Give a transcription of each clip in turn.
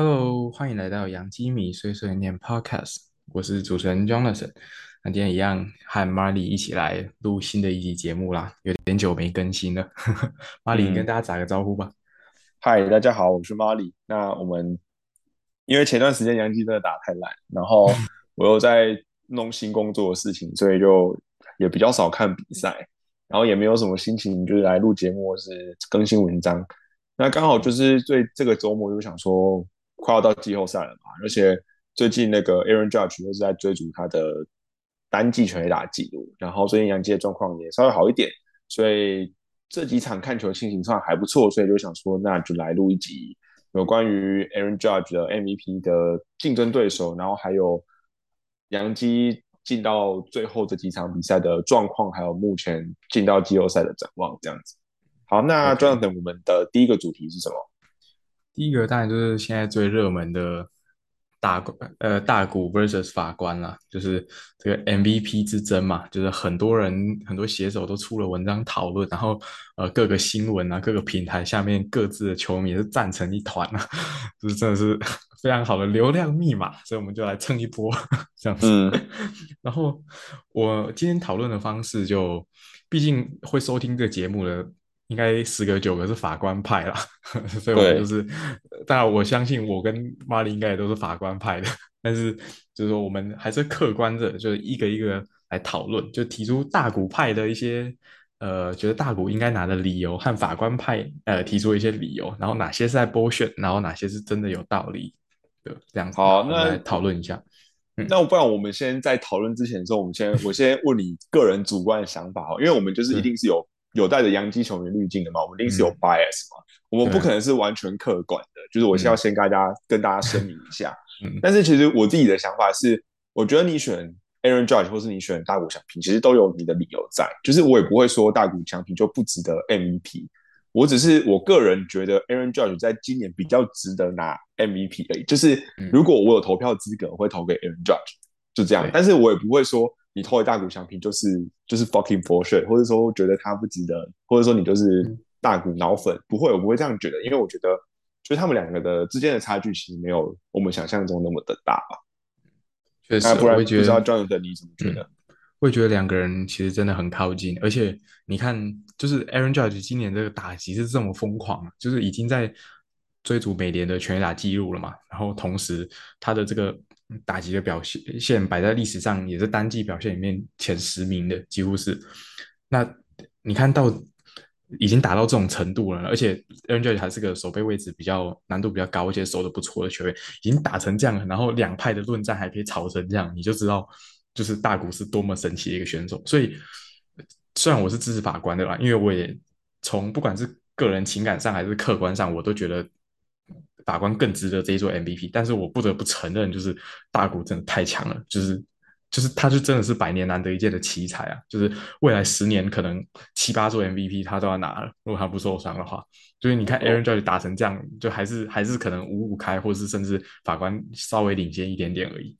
Hello，欢迎来到杨基米碎碎念 Podcast，我是主持人 Jonathan。那今天一样和 Marley 一起来录新的一集节目啦，有点久没更新了。Marley，你跟大家打个招呼吧。嗨，大家好，我是 Marley。那我们因为前段时间杨基真的打太烂，然后 我又在弄新工作的事情，所以就也比较少看比赛，然后也没有什么心情就是来录节目或是更新文章。那刚好就是对这个周末就想说。快要到季后赛了嘛，而且最近那个 Aaron Judge 又是在追逐他的单季全垒打记录，然后最近杨基的状况也稍微好一点，所以这几场看球心情算还不错，所以就想说那就来录一集有关于 Aaron Judge 的 MVP 的竞争对手，然后还有杨基进到最后这几场比赛的状况，还有目前进到季后赛的展望这样子。好，那这样等我们的第一个主题是什么？第一个当然就是现在最热门的大呃大股 versus 法官啦，就是这个 MVP 之争嘛，就是很多人很多写手都出了文章讨论，然后呃各个新闻啊各个平台下面各自的球迷是站成一团啊，就是真的是非常好的流量密码，所以我们就来蹭一波这样子。然后我今天讨论的方式就，毕竟会收听这个节目的。应该十个九个是法官派啦，所以我就是，当然我相信我跟玛丽应该也都是法官派的，但是就是说我们还是客观的，就是一个一个来讨论，就提出大股派的一些呃，觉得大股应该拿的理由，和法官派呃提出一些理由，然后哪些是在剥削，然后哪些是真的有道理的这样子。好，那来讨论一下。那不然我们先在讨论之前的时候，我们先我先问你个人主观的想法哈，因为我们就是一定是有。有带着洋基球员滤镜的嘛？我们一定是有 bias 嘛？我们不可能是完全客观的。就是我先要先跟大家跟大家声明一下。但是其实我自己的想法是，我觉得你选 Aaron Judge 或是你选大谷翔平，其实都有你的理由在。就是我也不会说大谷翔平就不值得 MVP。我只是我个人觉得 Aaron Judge 在今年比较值得拿 MVP 而已。就是如果我有投票资格，我会投给 Aaron Judge，就这样。但是我也不会说。你投给大股相平就是就是 fucking bullshit，或者说觉得他不值得，或者说你就是大股脑粉，不会，我不会这样觉得，因为我觉得就是他们两个的之间的差距其实没有我们想象中那么的大吧。确实，我会觉得，不知道 Jonathan 你怎么觉得？会觉得两个人其实真的很靠近，而且你看，就是 Aaron Judge 今年这个打击是这么疯狂，就是已经在追逐美联的全垒打记录了嘛，然后同时他的这个。打击的表现现摆在历史上也是单季表现里面前十名的，几乎是。那你看到已经打到这种程度了，而且 Angel 还是个守备位置比较难度比较高，而且守的不错的球员，已经打成这样，然后两派的论战还可以吵成这样，你就知道就是大谷是多么神奇的一个选手。所以虽然我是支持法官的啦，因为我也从不管是个人情感上还是客观上，我都觉得。法官更值得这一座 MVP，但是我不得不承认，就是大谷真的太强了，就是就是他就真的是百年难得一见的奇才啊！就是未来十年可能七八座 MVP 他都要拿了，如果他不受伤的话。所以你看 Aaron Judge 打成这样，就还是还是可能五五开，或是甚至法官稍微领先一点点而已，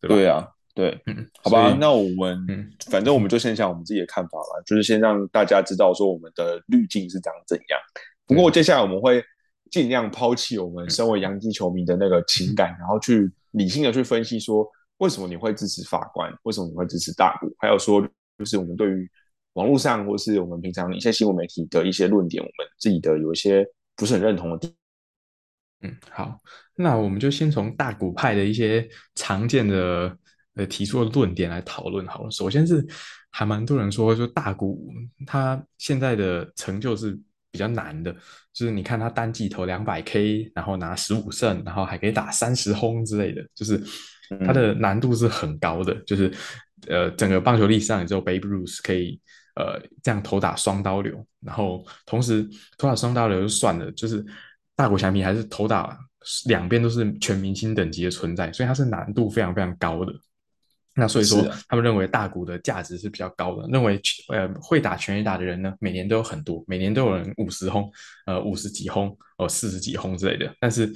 对吧？对啊，对，嗯，好吧，那我们嗯，反正我们就先讲我们自己的看法吧，就是先让大家知道说我们的滤镜是长怎样。不过接下来我们会。尽量抛弃我们身为洋基球迷的那个情感，然后去理性的去分析说，为什么你会支持法官？为什么你会支持大股？还有说，就是我们对于网络上或是我们平常一些新闻媒体的一些论点，我们自己的有一些不是很认同的地。嗯，好，那我们就先从大股派的一些常见的呃提出的论点来讨论好了。首先是还蛮多人说，就大股他现在的成就是比较难的。就是你看他单季投两百 K，然后拿十五胜，然后还可以打三十轰之类的，就是他的难度是很高的。就是呃，整个棒球历史上也只有 Babe Ruth 可以呃这样投打双刀流，然后同时投打双刀流就算了，就是大谷翔平还是投打两边都是全明星等级的存在，所以他是难度非常非常高的。那所以说，他们认为大股的价值是比较高的。认为呃会打全垒打的人呢，每年都有很多，每年都有人五十轰，呃五十几轰，哦四十几轰之类的。但是，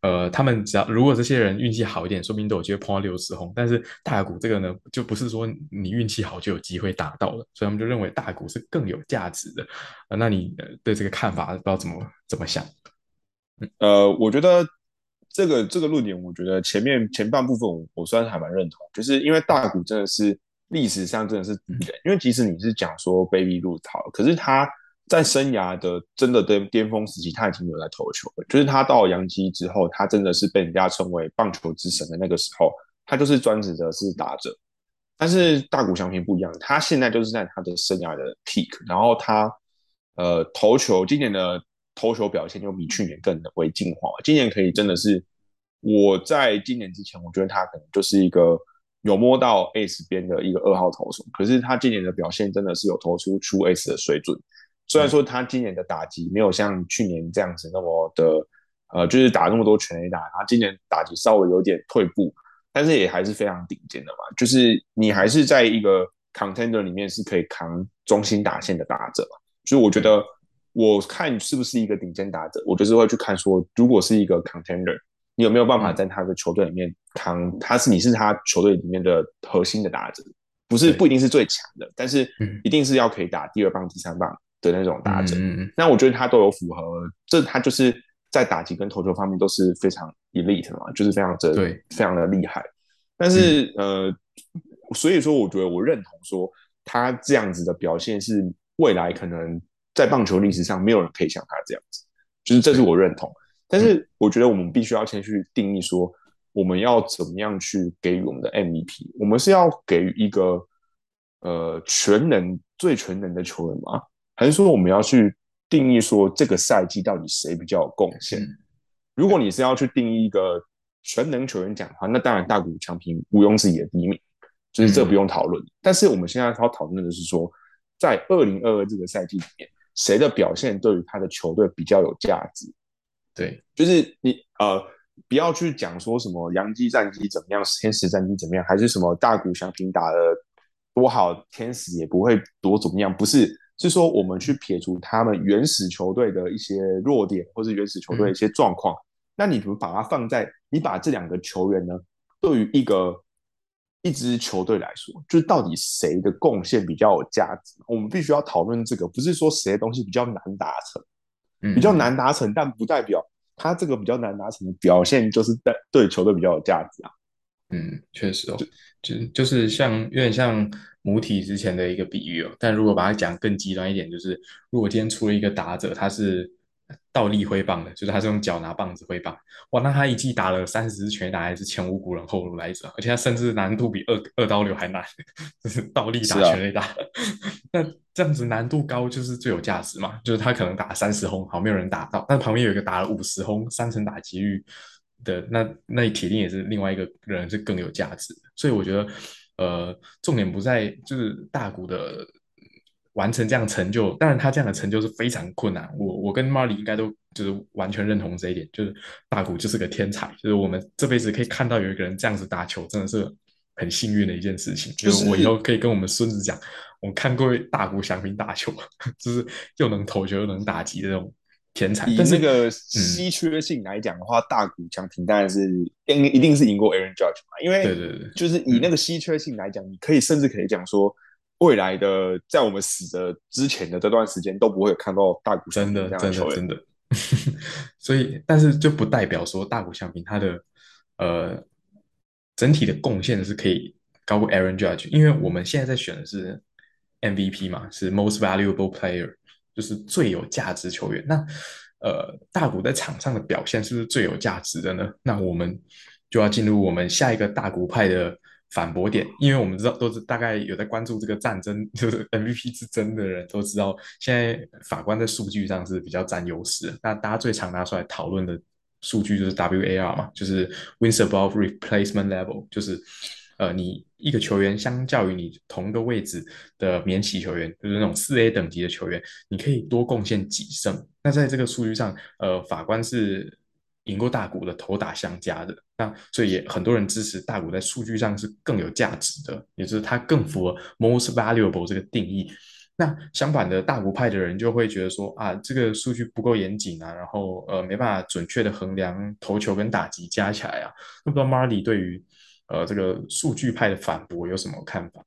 呃他们只要如果这些人运气好一点，说不定都有机会碰到六十轰。但是大股这个呢，就不是说你运气好就有机会打到的。所以他们就认为大股是更有价值的。那你对这个看法不知道怎么怎么想？呃，我觉得这个这个论点，我觉得前面前半部分我我算是还蛮认同，就是因为大谷真的是历史上真的是敌人，因为即使你是讲说 Baby 入逃，可是他在生涯的真的巅巅峰时期，他已经有在投球了，就是他到洋基之后，他真的是被人家称为棒球之神的那个时候，他就是专职的是打者。但是大谷翔平不一样，他现在就是在他的生涯的 peak，然后他呃投球今年的投球表现又比去年更为进化。今年可以真的是我在今年之前，我觉得他可能就是一个有摸到 S 边的一个二号投手，可是他今年的表现真的是有投出出 S 的水准。虽然说他今年的打击没有像去年这样子那么的呃，就是打那么多全垒打，他今年打击稍微有点退步。但是也还是非常顶尖的嘛，就是你还是在一个 contender 里面是可以扛中心打线的打者，所以我觉得我看是不是一个顶尖打者，我就是会去看说，如果是一个 contender，你有没有办法在他的球队里面扛，他是你是他球队里面的核心的打者，不是不一定是最强的，但是一定是要可以打第二棒、第三棒的那种打者。那我觉得他都有符合，这他就是。在打击跟投球方面都是非常 elite 嘛，就是非常的对，非常的厉害。但是呃，所以说我觉得我认同说他这样子的表现是未来可能在棒球历史上没有人可以像他这样子，就是这是我认同。但是我觉得我们必须要先去定义说我们要怎么样去给予我们的 MVP，我们是要给予一个呃全能最全能的球员吗？还是说我们要去？定义说这个赛季到底谁比较有贡献？如果你是要去定义一个全能球员奖的话，那当然大谷翔平毋庸置疑的第一名，就是这不用讨论。但是我们现在要讨论的是说，在二零二二这个赛季里面，谁的表现对于他的球队比较有价值？对，就是你呃，不要去讲说什么洋基战绩怎么样，天使战绩怎么样，还是什么大谷翔平打的多好，天使也不会多怎么样，不是。是说，我们去撇除他们原始球队的一些弱点，或是原始球队一些状况，那你们把它放在你把这两个球员呢，对于一个一支球队来说，就是到底谁的贡献比较有价值？我们必须要讨论这个，不是说谁的东西比较难达成，比较难达成，但不代表他这个比较难达成的表现就是在对球队比较有价值啊。嗯，确实哦，就就是像有点像。母体之前的一个比喻哦，但如果把它讲更极端一点，就是如果今天出了一个打者，他是倒立挥棒的，就是他是用脚拿棒子挥棒，哇，那他一季打了三十支全打，还是前无古人后无来者，而且他甚至难度比二二刀流还难，就是倒立打全垒打。那这样子难度高就是最有价值嘛？就是他可能打三十轰，好没有人打到，但旁边有一个打了五十轰，三成打击率的，那那铁定也是另外一个人是更有价值的。所以我觉得。呃，重点不在就是大谷的完成这样成就，当然他这样的成就是非常困难。我我跟 Marley 应该都就是完全认同这一点，就是大谷就是个天才，就是我们这辈子可以看到有一个人这样子打球，真的是很幸运的一件事情。就是我以后可以跟我们孙子讲，我看过大谷翔平打球，就是又能投球又能打击这种。天才，以那个稀缺性来讲的话，大谷翔平当然是应一定是赢过 Aaron Judge 嘛，因为对对对，就是以那个稀缺性来讲，你可以甚至可以讲说，未来的在我们死的之前的这段时间都不会看到大谷真的真的真的，所以但是就不代表说大谷翔平他的呃整体的贡献是可以高过 Aaron Judge，因为我们现在在选的是 MVP 嘛，是 Most Valuable Player。就是最有价值球员。那呃，大谷在场上的表现是不是最有价值的呢？那我们就要进入我们下一个大谷派的反驳点，因为我们知道都是大概有在关注这个战争，就是 MVP 之争的人都知道，现在法官在数据上是比较占优势。那大家最常拿出来讨论的数据就是 WAR 嘛，就是 Wins Above Replacement Level，就是。呃，你一个球员相较于你同一个位置的免洗球员，就是那种四 A 等级的球员，你可以多贡献几胜。那在这个数据上，呃，法官是赢过大谷的投打相加的。那所以也很多人支持大谷在数据上是更有价值的，也就是它更符合 most valuable 这个定义。那相反的，大谷派的人就会觉得说啊，这个数据不够严谨啊，然后呃，没办法准确的衡量投球跟打击加起来啊。那不知道 Marley 对于？呃，这个数据派的反驳有什么看法？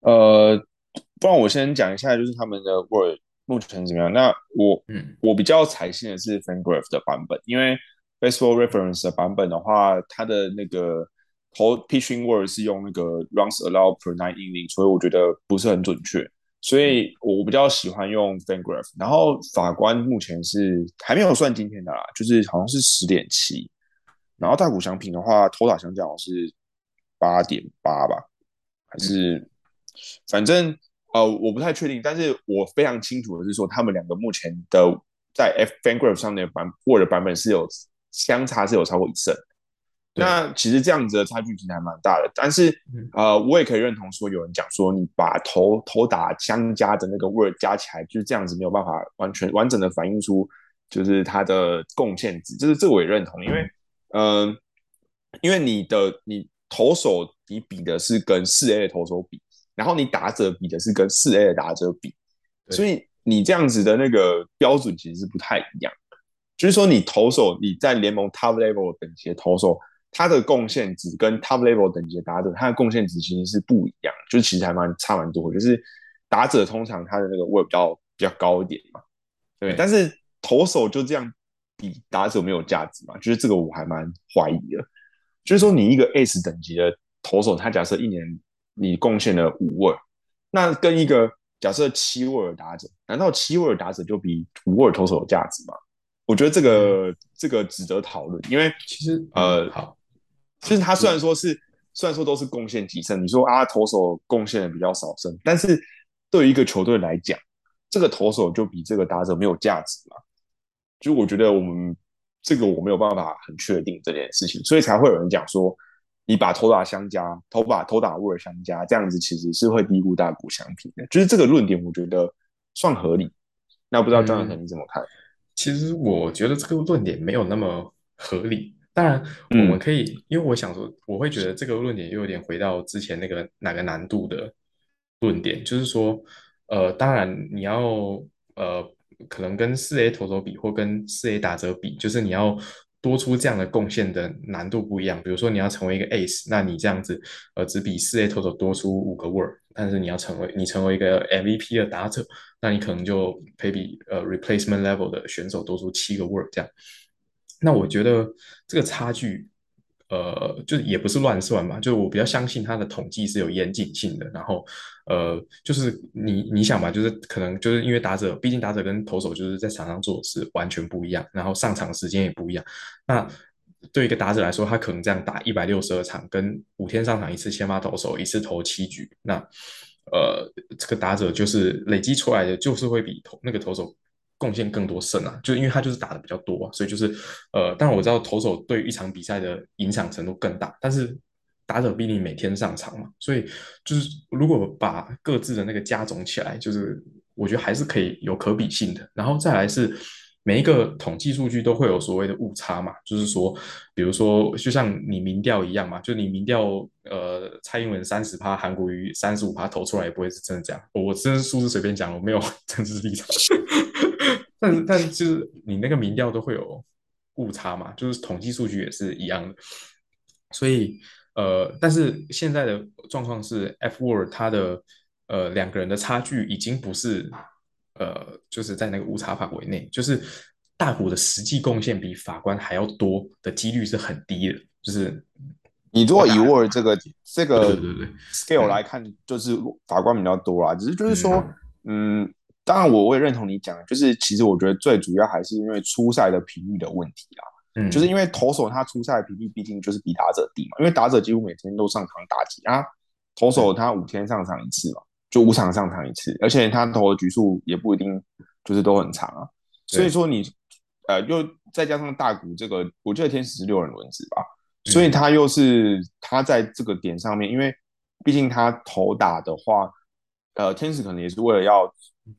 呃，不然我先讲一下，就是他们的 Word 目前怎么样？那我，嗯，我比较采信的是 Fangraph 的版本，因为 Baseball Reference 的版本的话，它的那个投 pitching word 是用那个 runs allowed per nine inning，所以我觉得不是很准确。所以我比较喜欢用 Fangraph。然后法官目前是还没有算今天的啦，就是好像是十点七。然后大谷翔平的话，投打相加好像是八点八吧，还是反正呃我不太确定，但是我非常清楚的是说，他们两个目前的在 F Fangraph 上面版 Word 版本是有相差是有超过一胜。那其实这样子的差距其实还蛮大的，但是呃我也可以认同说，有人讲说你把头头打相加的那个 Word 加起来，就是这样子没有办法完全完整的反映出就是它的贡献值，就是这我也认同，因为。嗯，因为你的你投手你比的是跟四 A 的投手比，然后你打者比的是跟四 A 的打者比，所以你这样子的那个标准其实是不太一样。就是说，你投手你在联盟 Top Level 等级的投手，他的贡献值跟 Top Level 等级的打者，他的贡献值其实是不一样，就是其实还蛮差蛮多。就是打者通常他的那个位比较比较高一点嘛，对，但是投手就这样。比打者没有价值嘛？就是这个我还蛮怀疑的。就是说，你一个 S 等级的投手，他假设一年你贡献了五位，那跟一个假设七位的打者，难道七位的打者就比五位投手有价值吗？我觉得这个这个值得讨论，因为其实呃，好，其实他虽然说是虽然说都是贡献几胜，你说啊投手贡献的比较少胜，但是对于一个球队来讲，这个投手就比这个打者没有价值嘛？就我觉得我们这个我没有办法很确定这件事情，所以才会有人讲说，你把投打相加，投把投打位相加，这样子其实是会低估大股相平的。就是这个论点，我觉得算合理。那不知道张远成你怎么看？其实我觉得这个论点没有那么合理。当然，我们可以，因为我想说，我会觉得这个论点又有点回到之前那个哪个难度的论点，就是说，呃，当然你要呃。可能跟四 A 投手比，或跟四 A 打折比，就是你要多出这样的贡献的难度不一样。比如说你要成为一个 Ace，那你这样子呃只比四 A total 多出五个 Word，但是你要成为你成为一个 MVP 的打者，那你可能就可以比呃 Replacement Level 的选手多出七个 Word 这样。那我觉得这个差距。呃，就也不是乱算嘛，就是我比较相信它的统计是有严谨性的。然后，呃，就是你你想嘛，就是可能就是因为打者，毕竟打者跟投手就是在场上做的事完全不一样，然后上场时间也不一样。那对一个打者来说，他可能这样打一百六十二场，跟五天上场一次先发投手，一次投七局，那呃，这个打者就是累积出来的，就是会比投那个投手。贡献更多胜啊，就因为他就是打的比较多，啊所以就是呃，当然我知道投手对一场比赛的影响程度更大，但是打者毕竟每天上场嘛，所以就是如果把各自的那个加总起来，就是我觉得还是可以有可比性的。然后再来是每一个统计数据都会有所谓的误差嘛，就是说，比如说就像你民调一样嘛，就你民调呃蔡英文三十趴，韩国瑜三十五趴投出来也不会是真的这样，我这数字随便讲，我没有 政治立场。但是，但就是你那个民调都会有误差嘛，就是统计数据也是一样的。所以，呃，但是现在的状况是，F word 它的呃两个人的差距已经不是呃就是在那个误差范围内，就是大股的实际贡献比法官还要多的几率是很低的。就是你如果以 word 这个这个 scale 来看，就是法官比较多啦。只是就是说，嗯。当然，我我也认同你讲，就是其实我觉得最主要还是因为初赛的频率的问题啊。嗯，就是因为投手他出赛频率毕竟就是比打者低嘛，因为打者几乎每天都上场打击啊，投手他五天上场一次嘛，就五场上场一次，而且他投的局数也不一定就是都很长啊。所以说你呃又再加上大股这个，我记得天使是六人轮子吧，所以他又是他在这个点上面，因为毕竟他投打的话，呃，天使可能也是为了要。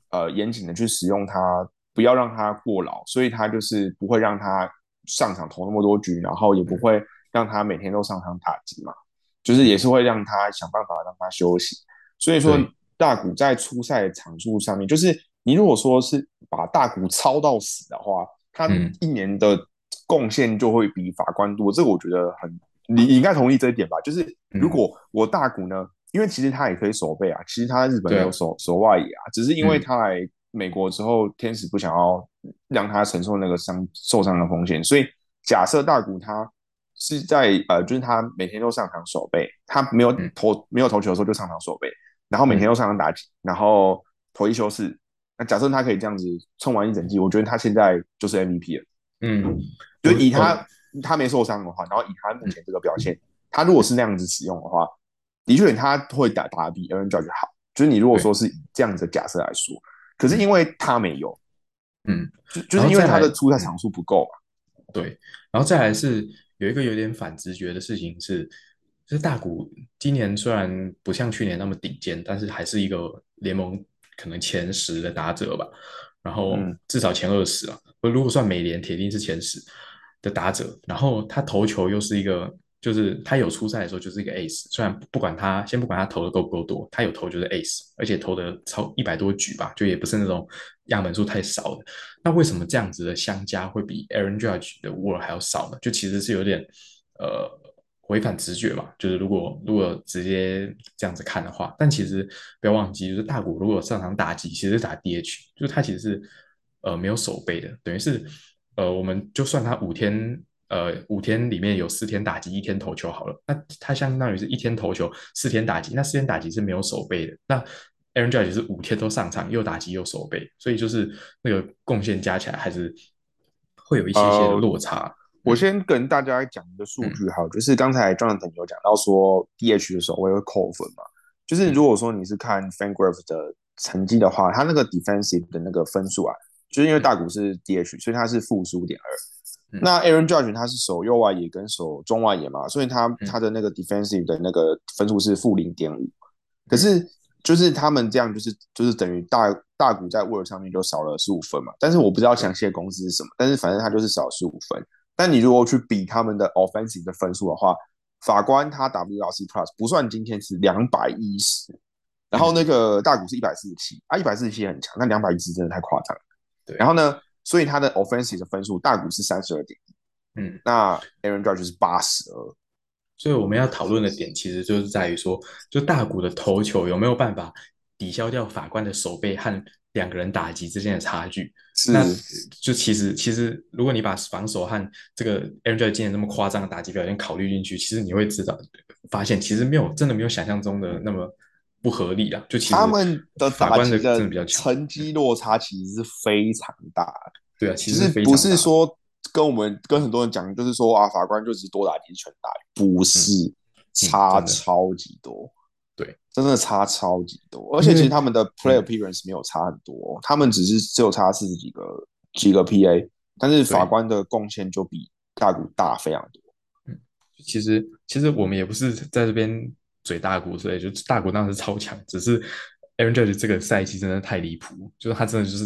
呃，严谨的去使用它，不要让它过劳，所以他就是不会让他上场投那么多局，然后也不会让他每天都上场打击嘛，就是也是会让他想办法让他休息。所以说，大股在初赛场数上面，就是你如果说是把大股操到死的话，他一年的贡献就会比法官多。这个我觉得很，你你应该同意这一点吧？就是如果我大股呢？因为其实他也可以守备啊，其实他在日本有守守外野啊，只是因为他来美国之后，天使不想要让他承受那个伤受伤的风险，所以假设大谷他是在呃，就是他每天都上场守备，他没有投没有投球的时候就上场守备，然后每天都上场打击，然后投一休四。那假设他可以这样子冲完一整季，我觉得他现在就是 MVP 了。嗯，就以他他没受伤的话，然后以他目前这个表现，他如果是那样子使用的话，的确他会打打比 Aaron Judge 好。就是你如果说是这样子的假设来说，可是因为他没有，嗯，就就是因为他的出赛场数不够嘛。对，然后再来是有一个有点反直觉的事情是，就是大谷今年虽然不像去年那么顶尖，但是还是一个联盟可能前十的打者吧，然后至少前二十啊，如果算美联，铁定是前十的打者。然后他投球又是一个。就是他有出赛的时候就是一个 ace，虽然不管他先不管他投的够不够多，他有投就是 ace，而且投的超一百多局吧，就也不是那种样本数太少的。那为什么这样子的相加会比 Aaron Judge 的 WAR 还要少呢？就其实是有点呃违反直觉嘛。就是如果如果直接这样子看的话，但其实不要忘记，就是大谷如果上场打击，其实打 DH，就是他其实是呃没有守备的，等于是呃我们就算他五天。呃，五天里面有四天打击，一天投球好了。那他相当于是一天投球，四天打击。那四天打击是没有守备的。那 Aaron Judge 是五天都上场，又打击又守备，所以就是那个贡献加起来还是会有一些些的落差。我先跟大家讲一个数据哈，就是刚才 Jonathan 有讲到说 DH 的时候我会扣分嘛，就是如果说你是看 FanGraph 的成绩的话，他那个 Defensive 的那个分数啊，就是因为大股是 DH，所以他是负十五点二。那 Aaron Judge 他是守右外野跟守中外野嘛，所以他他的那个 defensive 的那个分数是负零点五。可是就是他们这样就是就是等于大大股在 Word 上面就少了十五分嘛。但是我不知道详细的公司是什么，但是反正他就是少十五分。但你如果去比他们的 offensive 的分数的话，法官他 WRC Plus 不算今天是两百一十，然后那个大股是一百四十七啊，一百四十七很强，那两百一十真的太夸张了。对，然后呢？所以他的 offensive 的分数，大股是三十二点一，嗯，那 Aaron Judge 是八十二。所以我们要讨论的点，其实就是在于说，就大股的投球有没有办法抵消掉法官的手背和两个人打击之间的差距？是，就其实其实，如果你把防守和这个 Aaron Judge 今年这么夸张的打击表现考虑进去，其实你会知道，发现其实没有真的没有想象中的那么。不合理啊！就其实他们的法官的真的比较强，成绩落差其实是非常大的。对啊，其实不是说跟我们跟很多人讲，就是说啊，法官就只是多打几拳打，不是差超级多。对，真的差超级多。而且其实他们的 play appearance 没有差很多，他们只是只有差四十几个几个 PA，但是法官的贡献就比大股大非常多。嗯，其实其实我们也不是在这边。嘴大股，所以就大股当然是超强，只是 Aaron Judge 这个赛季真的太离谱，就是他真的就是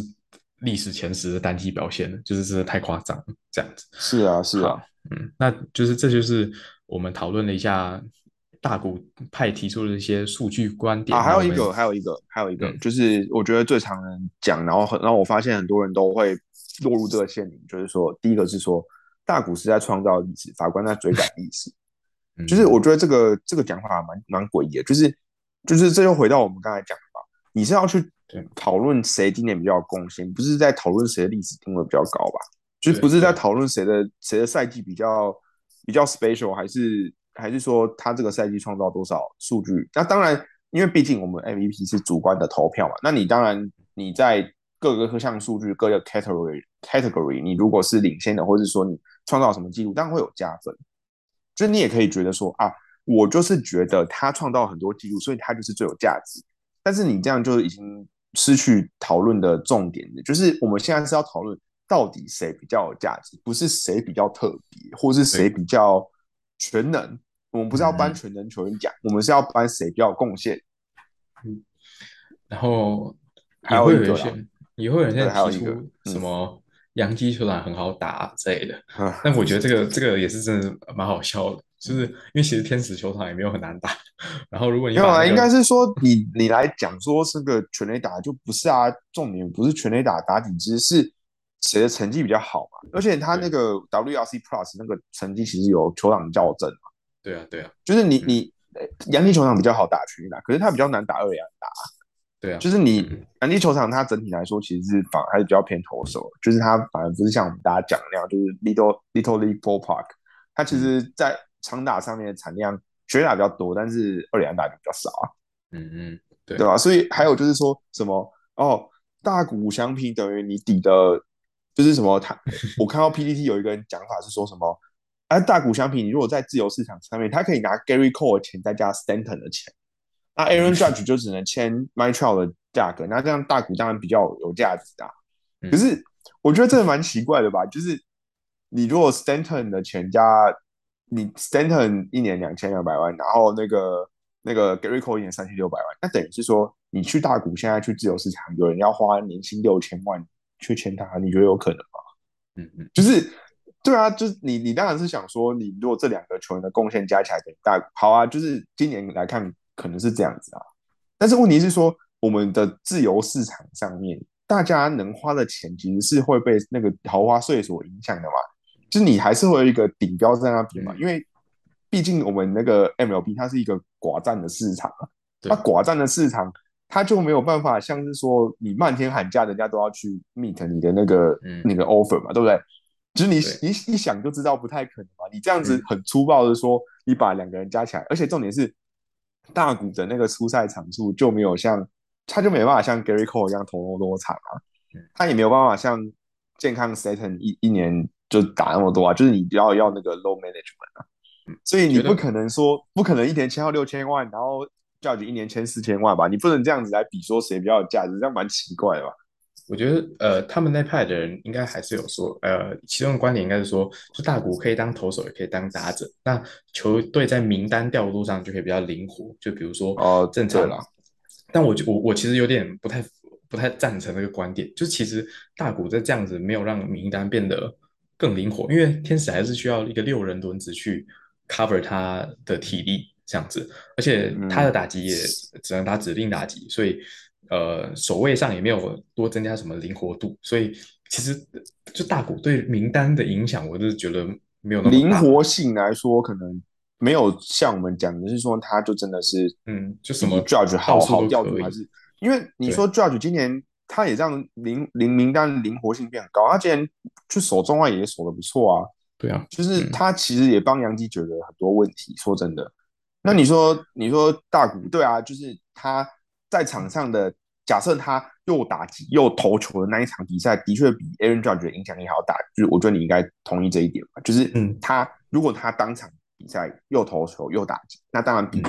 历史前十的单体表现了，就是真的太夸张这样子。是啊，是啊，嗯，那就是这就是我们讨论了一下大股派提出的一些数据观点啊，还有一个，还有一个，还有一个，就是我觉得最常人讲，然后很，然后我发现很多人都会落入这个陷阱，就是说，第一个是说大股是在创造历史，法官在追赶历史。就是我觉得这个这个讲法蛮蛮诡异的，就是就是这又回到我们刚才讲的吧，你是要去讨论谁今年比较有贡献，不是在讨论谁的历史定位比较高吧？就是不是在讨论谁的谁的赛季比较比较 special，还是还是说他这个赛季创造多少数据？那当然，因为毕竟我们 MVP 是主观的投票嘛，那你当然你在各个各项数据各个 category category，你如果是领先的，或者是说你创造什么记录，当然会有加分。就你也可以觉得说啊，我就是觉得他创造很多记录，所以他就是最有价值。但是你这样就已经失去讨论的重点了。就是我们现在是要讨论到底谁比较有价值，不是谁比较特别，或是谁比较全能。我们不是要颁全能球员奖，我们是要颁谁比较有贡献。嗯，然后还有一个，也会有人提出什么？洋基球场很好打之类的，但我觉得这个这个也是真的蛮好笑的，就是因为其实天使球场也没有很难打。然后如果你没有啊，应该是说你你来讲说是个全垒打就不是啊，重点不是全垒打打几支，是谁的成绩比较好嘛？而且他那个 WRC Plus 那个成绩其实有球场校正嘛？对啊，对啊，就是你你洋基球场比较好打全垒打，可是他比较难打二垒打。对啊，就是你南地球场，它整体来说其实是反还是比较偏投手，就是它反而不是像我们大家讲的那样，就是 little little league ballpark，它其实在长打上面的产量全打比较多，但是二连打比较少啊。嗯嗯，对对吧？所以还有就是说什么哦，大股相平等于你抵的，就是什么？他我看到 PPT 有一个人讲法是说什么？哎，大股相平，你如果在自由市场上面，他可以拿 Gary Cole 的钱再加 Stanton 的钱，那 Aaron Judge 就只能签 m y t r a l 的价格，那这样大股当然比较有价值啊。可是我觉得这个蛮奇怪的吧？就是你如果 Stanton 的钱加你 Stanton 一年两千两百万，然后那个那个 Gary Cole 一年三千六百万，那等于是说你去大股现在去自由市场，有人要花年薪六千万去签他，你觉得有可能吗？嗯嗯，就是。对啊，就是你，你当然是想说，你如果这两个球员的贡献加起来等于大好啊，就是今年来看可能是这样子啊。但是问题是说，我们的自由市场上面，大家能花的钱其实是会被那个豪华税所影响的嘛？就是你还是会有一个顶标在那边嘛？因为毕竟我们那个 MLB 它是一个寡占的市场啊，它寡占的市场，它就没有办法像是说你漫天喊价，人家都要去 meet 你的那个那个 offer 嘛，对不对？就是你你一想就知道不太可能嘛，你这样子很粗暴的说，你把两个人加起来，而且重点是大谷的那个出赛场数就没有像他就没办法像 Gary Cole 一样投那么多场啊，他也没有办法像健康 Satan 一一年就打那么多啊，就是你要要那个 low management 啊，所以你不可能说不可能一年签到六千万，然后 Judge 一年签四千万吧，你不能这样子来比说谁比较有价值，这样蛮奇怪的吧。我觉得，呃，他们那派的人应该还是有说，呃，其中的观点应该是说，就大谷可以当投手，也可以当打者。那球队在名单调度上就可以比较灵活，就比如说，哦，正常啦。但我就我我其实有点不太不太赞成那个观点，就其实大谷在这样子没有让名单变得更灵活，因为天使还是需要一个六人轮子去 cover 他的体力这样子，而且他的打击也只能打指定打击，所以。呃，守卫上也没有多增加什么灵活度，所以其实就大股对名单的影响，我是觉得没有那么灵活性来说，可能没有像我们讲的是说，他就真的是嗯，就什么 judge 好好调度，还是因为你说 judge 今年他也让灵灵名单灵活性变高，他今年去守中外也守的不错啊，对啊，就是他其实也帮杨基解决很多问题。说真的，那你说你说大股对啊，就是他在场上的。假设他又打击又投球的那一场比赛，的确比 Aaron Judge 的影响力还要大，就是我觉得你应该同意这一点吧。就是他如果他当场比赛又投球又打击，那当然比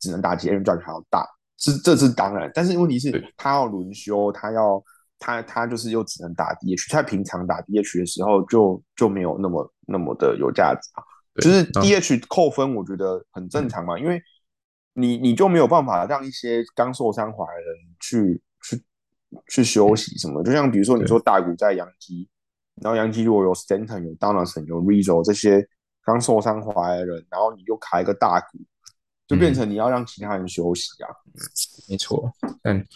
只能打击 Aaron Judge 还要大，是这是当然。但是问题是，他要轮休，他要他他就是又只能打 DH，他平常打 DH 的时候就就没有那么那么的有价值啊。就是 DH 扣分，我觉得很正常嘛，因为你你就没有办法让一些刚受伤回来的人去。去休息什么？就像比如说，你说大谷在洋基，然后洋基如果有 Stanton、有 Donaldson、有 Rizzo 这些刚受伤回来的人，然后你又卡一个大谷，就变成你要让其他人休息啊。没错，嗯，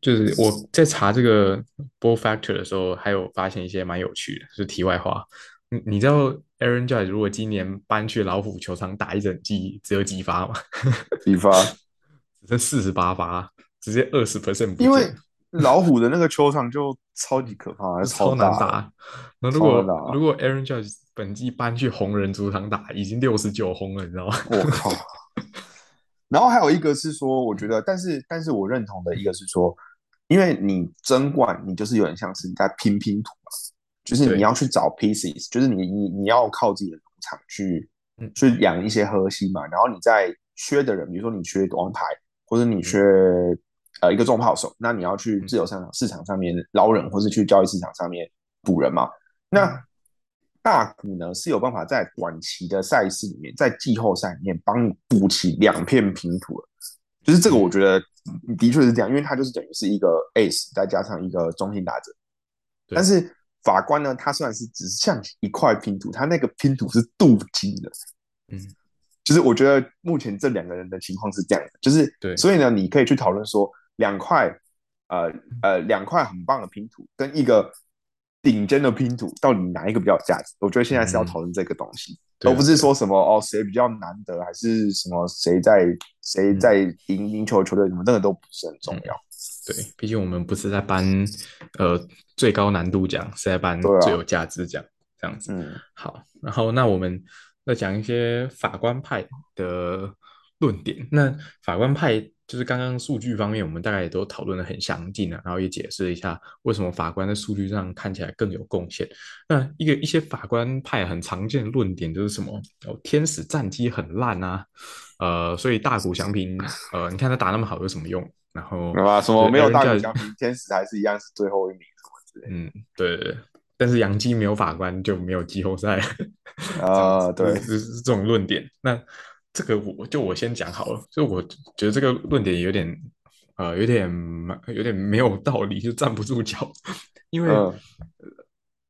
就是我在查这个 Ball Factor 的时候，还有发现一些蛮有趣的，是题外话。你你知道 Aaron Judge 如果今年搬去老虎球场打一整季，只有几发吗？几发？只剩四十八发，直接二十 percent 因为老虎的那个球场就超级可怕，超难打。那如果如果 Aaron Judge 本季搬去红人主场打，已经六十九轰了，你知道吗？我靠！然后还有一个是说，我觉得，但是但是我认同的一个是说，因为你争冠，你就是有点像是你在拼拼图嘛，就是你要去找 pieces，就是你你你要靠自己的农场去去养一些核心嘛。然后你在缺的人，比如说你缺王牌，或者你缺。呃，一个重炮手，那你要去自由市场市场上面捞人，或是去交易市场上面补人嘛？那大股呢是有办法在短期的赛事里面，在季后赛里面帮你补齐两片拼图的，就是这个，我觉得的确是这样，因为他就是等于是一个 ace 再加上一个中心打者。但是法官呢，他虽然是只是像一块拼图，他那个拼图是镀金的，嗯。就是我觉得目前这两个人的情况是这样的，就是对，所以呢，你可以去讨论说。两块，呃呃，两块很棒的拼图跟一个顶尖的拼图，到底哪一个比较有价值？我觉得现在是要讨论这个东西，而不是说什么哦谁比较难得，还是什么谁在谁在赢赢球球队什么，那个都不是很重要。对，毕竟我们不是在颁呃最高难度奖，是在颁最有价值奖这样子。嗯，好，然后那我们再讲一些法官派的论点。那法官派就是刚刚数据方面，我们大概也都讨论的很详尽了，然后也解释了一下为什么法官在数据上看起来更有贡献。那一个一些法官派很常见的论点就是什么？哦，天使战绩很烂啊，呃，所以大谷翔平，呃，你看他打那么好有什么用？然后对吧？什么没有大谷翔平，天使还是一样是最后一名什么之类的。嗯，对对对，但是杨基没有法官就没有季后赛啊对是是这种论点。那这个我就我先讲好了，就我觉得这个论点有点呃有点有点没有道理，就站不住脚，因为、嗯。呃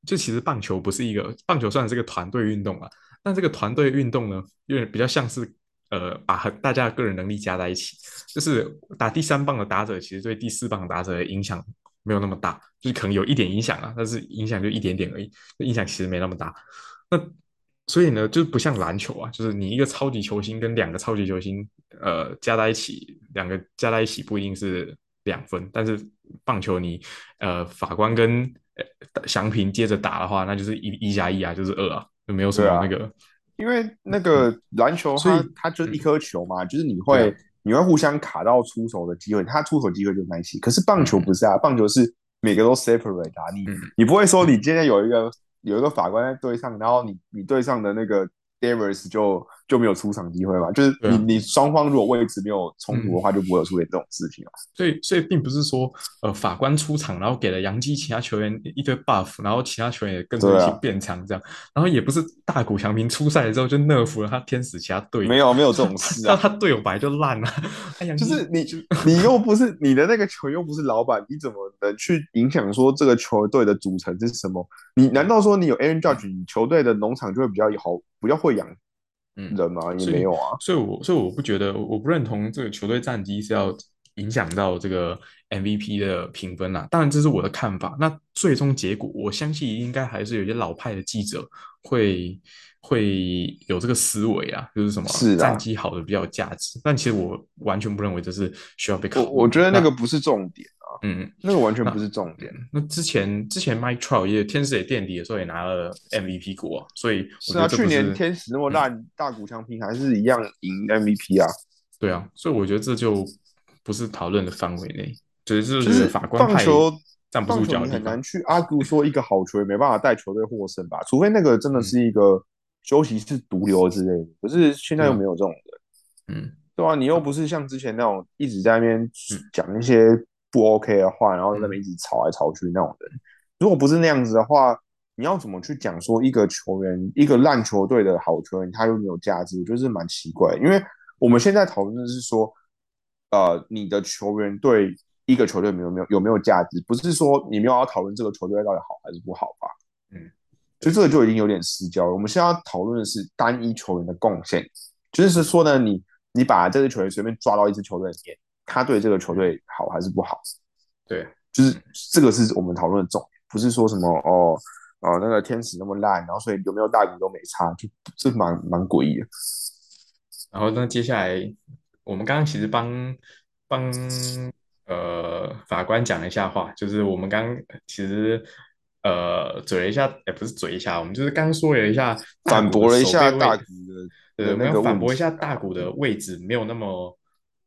就其实棒球不是一个棒球，虽然是个团队运动啊，但这个团队运动呢，有点比较像是呃把很大家的个人能力加在一起，就是打第三棒的打者，其实对第四棒的打者的影响没有那么大，就是可能有一点影响啊，但是影响就一点点而已，影响其实没那么大。那所以呢，就不像篮球啊，就是你一个超级球星跟两个超级球星，呃，加在一起，两个加在一起不一定是两分，但是棒球你呃法官跟呃祥平接着打的话，那就是一一加一啊，就是二啊，就没有什么那个。因为那个篮球它它就是一颗球嘛，就是你会啊你会互相卡到出手的机会，他出手机会就在一起。可是棒球嗯不是啊，棒球是每个都 separate 啊，你嗯你不会说你今天有一个有一个法官在对上，然后你你对上的那个 Davis 就就没有出场机会嘛？就是你你双方如果位置没有冲突的话，就不会有出现这种事情啊。所以，所以并不是说，呃，法官出场，然后给了杨基其他球员一堆 buff，然后其他球员也跟着一起变强，这样，然后也不是大谷翔平出赛之后就 nerf 了他天使其他队友，没有没有这种 事那啊，他队友本来就烂了，哎呀，就是你你又不是你的那个球又不是老板，你怎么能去影响说这个球队的组成是什么？你难道说你有 Aaron Judge，你球队的农场就会比较好，比较会养嗯人吗？也没有啊。所以我所以我不觉得，我不认同这个球队战绩是要影响到这个 MVP 的评分啦。当然，这是我的看法。那最终结果，我相信应该还是有些老派的记者会会有这个思维啊，就是什么是啊战绩好的比较有价值。但其实我完全不认为这是需要被考我虑。我觉得那个不是重点啊，嗯，那个完全不是重点。那之前之前 Mike Trout 也天使也垫底的时候也拿了 MVP 过、啊，所以我是啊，去年天使那么烂，大股相拼还是一样赢 MVP 啊。对啊，所以我觉得这就不是讨论的范围内，只是就是法官派站不住脚很难。去 argue 说一个好球员没办法带球队获胜吧，除非那个真嗯的是一个休息室毒瘤之类的。可是现在又没有这种人。嗯，对啊，你又不是像之前那种一直在那边讲一些不 OK 的话，然后在那边一直吵来吵去那种人。如果不是那样子的话，你要怎么去讲说一个球员，一个烂球队的好球员，他又没有价值？我觉得是蛮奇怪的。因为我们现在讨论的是说，呃，你的球员对一个球队有没有有没有价值，不是说你没有要讨论这个球队到底好还是不好吧？嗯，所以这个就已经有点失焦了。我们现在要讨论的是单一球员的贡献，就是说呢，你你把这个球员随便抓到一支球队里面，他对这个球队好还是不好？对，就是这个是我们讨论的重点，不是说什么哦哦那个天使那么烂，然后所以有没有大股都没差，就这蛮蛮诡异的。然后那接下来我们刚刚其实帮帮呃法官讲了一下话，就是我们刚刚其实呃嘴了一下，也不是嘴一下，我们就是刚说了一下反驳了一下大股的对，的我们要反驳一下大股的位置没有那么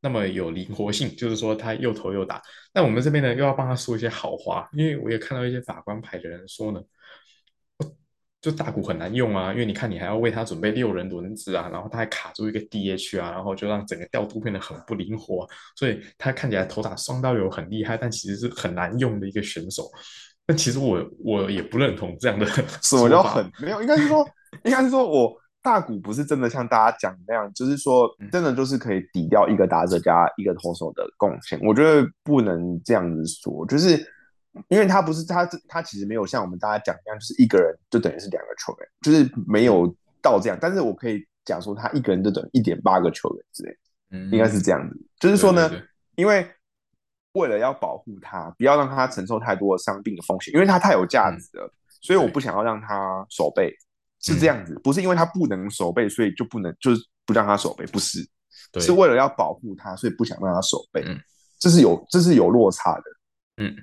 那么有灵活性，就是说他又投又打。那我们这边呢又要帮他说一些好话，因为我也看到一些法官牌的人说呢，就大谷很难用啊，因为你看你还要为他准备六人轮子啊，然后他还卡住一个 DH 啊，然后就让整个调度变得很不灵活，所以他看起来投打双刀流很厉害，但其实是很难用的一个选手。但其实我我也不认同这样的 什么叫很没有？应该是说，应该是说我大谷不是真的像大家讲的那样，就是说嗯真的就是可以抵掉一个打者加一个投手的贡献。我觉得不能这样子说，就是因为他不是他他其实没有像我们大家讲一样，就是一个人就等于是两个球员，就是没有到这样。但是我可以讲说，他一个人就等于一点八个球员之类，嗯应该是这样子。就是说呢，对对对因为为了要保护他，不要让他承受太多的伤病的风险，因为他太有价值了，所以我不想要让他守备，是这样子，不是因为他不能守备，所以就不能就是不让他守备，不是，对是为了要保护他，所以不想让他守备。嗯这是有这是有落差的。嗯，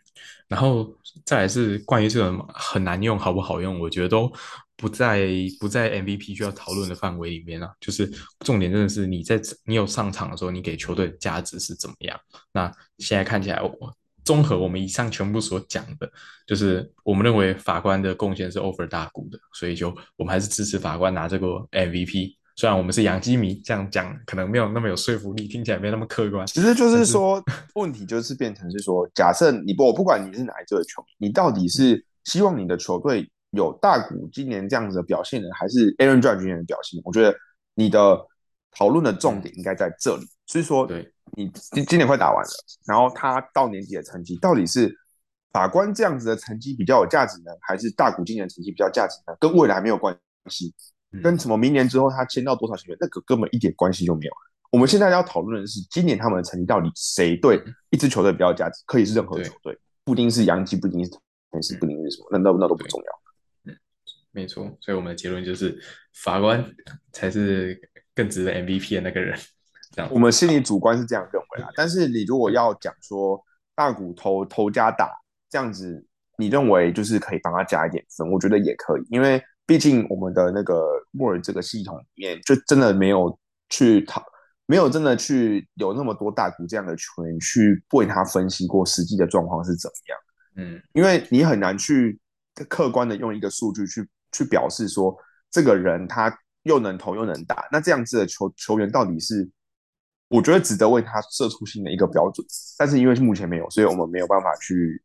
然后再来是关于这种很难用好不好用，我觉得都不在不在 MVP 需要讨论的范围里面啊。就是重点真的是你在你有上场的时候，你给球队的价值是怎么样？那现在看起来，我综合我们以上全部所讲的，就是我们认为法官的贡献是 over 大股的，所以就我们还是支持法官拿这个 MVP。虽然我们是洋基迷，这样讲可能没有那么有说服力，听起来没那么客观。其实就是说，问题就是变成是说，假设你不，我不管你是哪一队的球迷，你到底是希望你的球队有大股今年这样子的表现呢，还是 Aaron Judge 今年的表现？我觉得你的讨论的重点应该在这里。所以说，对，你今今年快打完了，然后他到年底的成绩到底是法官这样子的成绩比较有价值呢，还是大股今年成绩比较价值呢？跟未来没有关系。跟什么明年之后他签到多少球员，那个根本一点关系都没有。我们现在要讨论的是今年他们的成绩到底谁对一支球队比较有价值，可以是任何球队，不一定是洋基，不一定是天使，不一定是什么，那那那都不重要。嗯，没错。所以我们的结论就是法官才是更值得 MVP 的那个人。这样，我们心里主观是这样认为啊。但是你如果要讲说大股投投加打这样子，你认为就是可以帮他加一点分，我觉得也可以，因为。毕竟我们的那个莫尔这个系统里面，就真的没有去讨，没有真的去有那么多大股这样的球员去为他分析过实际的状况是怎么样。嗯，因为你很难去客观的用一个数据去去表示说这个人他又能投又能打，那这样子的球球员到底是我觉得值得为他设出新的一个标准，但是因为目前没有，所以我们没有办法去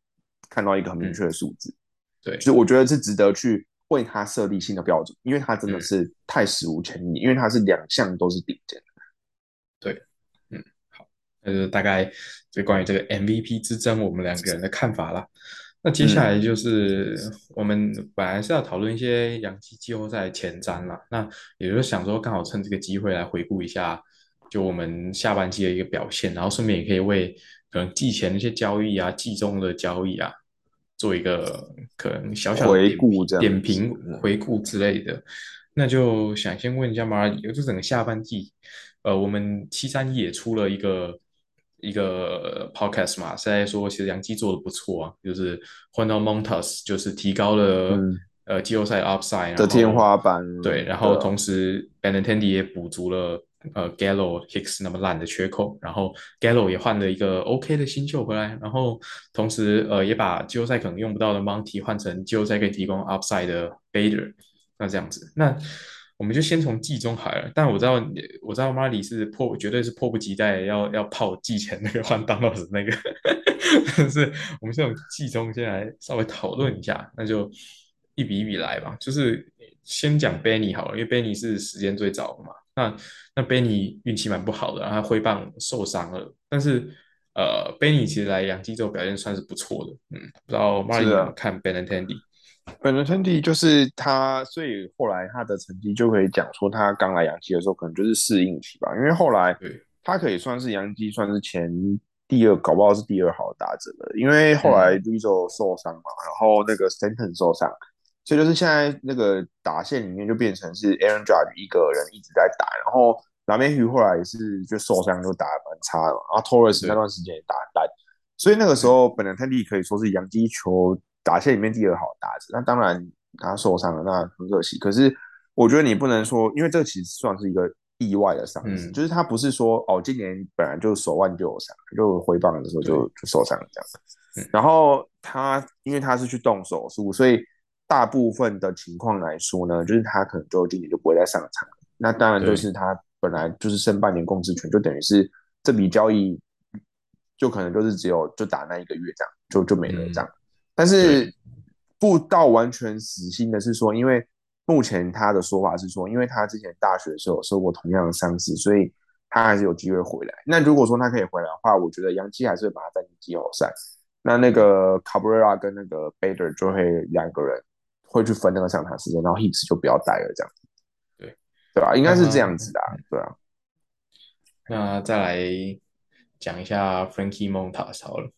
看到一个很明确的数字。对，所以我觉得是值得去。为他设立新的标准，因为他真的是太史无前例，因为他是两项都是顶尖的。对，嗯，好，那就大概就关于这个 MVP 之争，我们两个人的看法啦。那接下来就是我们本来是要讨论一些洋基季后赛前瞻啦，那也就是想说，刚好趁这个机会来回顾一下，就我们下半季的一个表现，然后顺便也可以为可能季前的一些交易啊、季中的交易啊。做一个可能小小的回顾、点评、回顾之类的，那就想先问一下马尔，就整个下半季，呃，我们七三一也出了一个一个 podcast 嘛，是在说其实杨基做的不错啊，就是换到 Montas，就是提高了呃季后赛 upside 的天花板，对，然后同时 Benintendi 也补足了。呃，Gallo Hicks 那么烂的缺口，然后 Gallo 也换了一个 OK 的新秀回来，然后同时呃也把季后赛可能用不到的 Monty 换成季后赛可以提供 Upside 的 Bader，那这样子，那我们就先从季中好了。但我知道我知道 Marley 是迫绝对是迫不及待要要泡季前那个换 Donald 那个，但是我们先从季中先来稍微讨论一下，那就一笔一笔来吧，就是先讲 Benny 好了，因为 Benny 是时间最早的嘛。那那 Benny 运气蛮不好的，他挥棒受伤了。但是呃，Benny 其实来养鸡之后表现算是不错的。嗯，不知道 Marty 怎么看 Benintendi。Benintendi 就是他，所以后来他的成绩就可以讲说，他刚来养鸡的时候可能就是适应期吧。因为后来他可以算是养鸡，算是前第二，搞不好是第二好的打者了。因为后来 Rizzo 受伤嘛，然后那个 Stanton 受伤。所以就是现在那个打线里面就变成是 Aaron Judge 一个人一直在打，然后蓝莓鱼后来也是就受伤就打的蛮差的，然后 Torres 那段时间也打烂，所以那个时候本来 Tandy 可以说是洋基球打线里面第二好打者，那当然他受伤了，那很可惜。可是我觉得你不能说，因为这其实算是一个意外的伤势，就是他不是说哦今年本来就手腕就有伤，就挥棒的时候就就受伤了这样。然后他因为他是去动手术，所以大部分的情况来说呢，就是他可能就今年就不会再上场。那当然就是他本来就是剩半年控制权，就等于是这笔交易就可能就是只有就打那一个月这样，就就没了这样。但是不到完全死心的是说，因为目前他的说法是说，因为他之前大学的时候受过同样的伤势，所以他还是有机会回来。那如果说他可以回来的话，我觉得杨基还是会把他带进季后赛。那那个 Cabrera 跟那个 Bader 就会两个人。会去分那个上场时间，然后 Hicks 就不要待了，这样对对吧？应该是这样子的，对啊。那再来讲一下 Frankie Montas 好了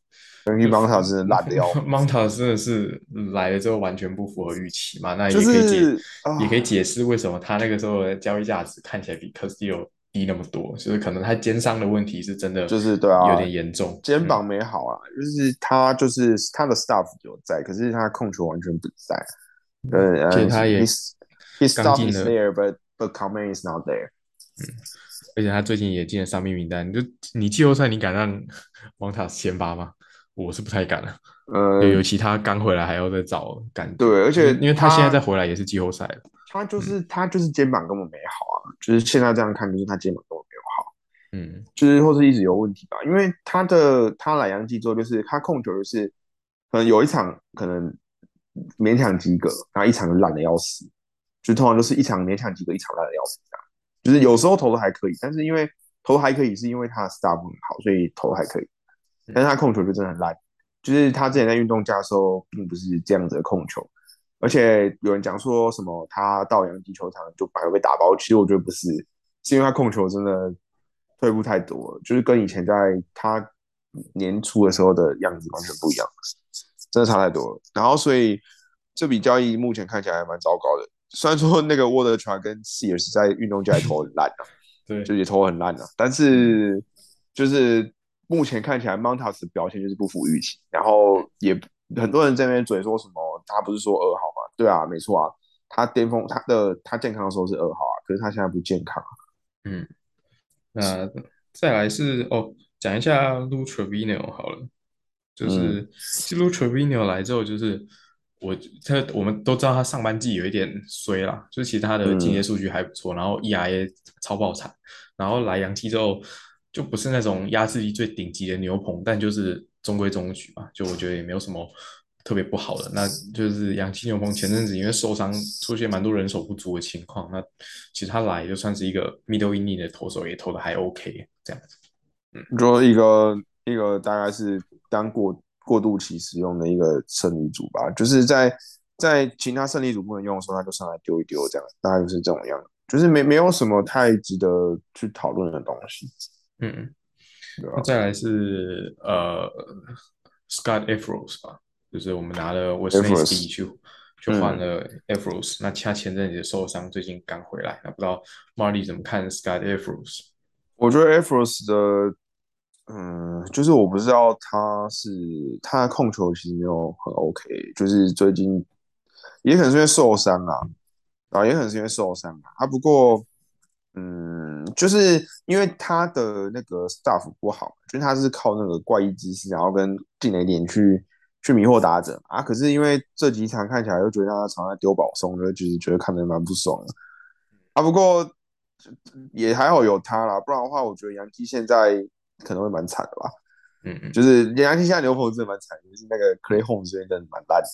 ，Frankie Montas 是烂掉，Montas 真的是来了之后完全不符合预期嘛？那也可以解，也可以解释为什么他那个时候的交易价值看起来比 Castillo 低那么多，就是可能他肩伤的问题是真的，就是对啊，有点严重，肩膀没好啊，就是他就是他的 staff 有在，可是他控球完全不在。对，而且他也 his staff is there，but but command is not there。嗯，而且他最近也进了伤病名单，就你季后赛你敢让 王塔先发吗？我是不太敢了。呃，尤其他刚回来还要再找感觉。对，而且因为他现在再回来也是季后赛了。他就是他就是肩膀根本没好啊，就是现在这样看，就是他肩膀根本没有好。嗯，就是或是一直有问题吧。因为他的他来洋基之后，就是他控球就是可能有一场可能勉强及格，然后一场烂的要死。就通常都是一场勉强及格，一场烂的要死。就是有时候投的还可以，但是因为投还可以，是因为他的 staff 很好，所以投还可以。但是他控球就真的很烂。就是他之前在运动家的时候，并不是这样子的控球。而且有人讲说什么他到洋基球场就反而被打包，其实我觉得不是，是因为他控球真的退步太多了，就是跟以前在他年初的时候的样子完全不一样，真的差太多了。然后所以这笔交易目前看起来还蛮糟糕的。虽然说那个沃德传跟 Sears 在运动家投很烂啊，对，就也投很烂啊，但是就是目前看起来 Montas 表现就是不符预期，然后也。很多人在那边嘴说什么，他不是说二号吗？对啊，没错啊，他巅峰他的他健康的时候是二号啊，可是他现在不健康啊。嗯，那再来是哦，讲一下 Lu Trevino 好了，就是 Lu Trevino 来之后，就是我他我们都知道他上半季有一点衰啦，就是其他的进阶数据还不错，然后 ERA 超爆惨，然后来洋基之后就不是那种压制力最顶级的牛棚，但就是。中规中矩吧，就我觉得也没有什么特别不好的。那就是杨七牛棚前阵子因为受伤，出现蛮多人手不足的情况。那其实他来就算是一个 middle inning 的投手，也投的还 OK 这样子。嗯，说一个一个大概是当过过渡期使用的一个胜利组吧，就是在在其他胜利组不能用的时候，他就上来丢一丢这样，大概就是这种样，就是没没有什么太值得去讨论的东西。嗯。再来是呃，Scott Efros 吧，就是我们拿了 w e s t e s D 去去换了 Efros，那他前阵子受伤，最近刚回来，那不知道 Marley 怎么看 Scott Efros？我觉得 Efros 的，嗯，就是我不知道他是他的控球其实没有很 OK，就是最近也可能是因为受伤啊，啊，也可能是因为受伤啊，啊，不过。嗯，就是因为他的那个 staff 不好，就是他是靠那个怪异姿势，然后跟进雷点去去迷惑打者啊。可是因为这几场看起来又觉得他常常丢保送，就其实觉得看得蛮不爽的啊。不过也还好有他啦，不然的话，我觉得杨基现在可能会蛮惨的吧。嗯嗯，就是杨基现在牛棚真的蛮惨，就是那个 Clay Home 这边真的蛮烂的。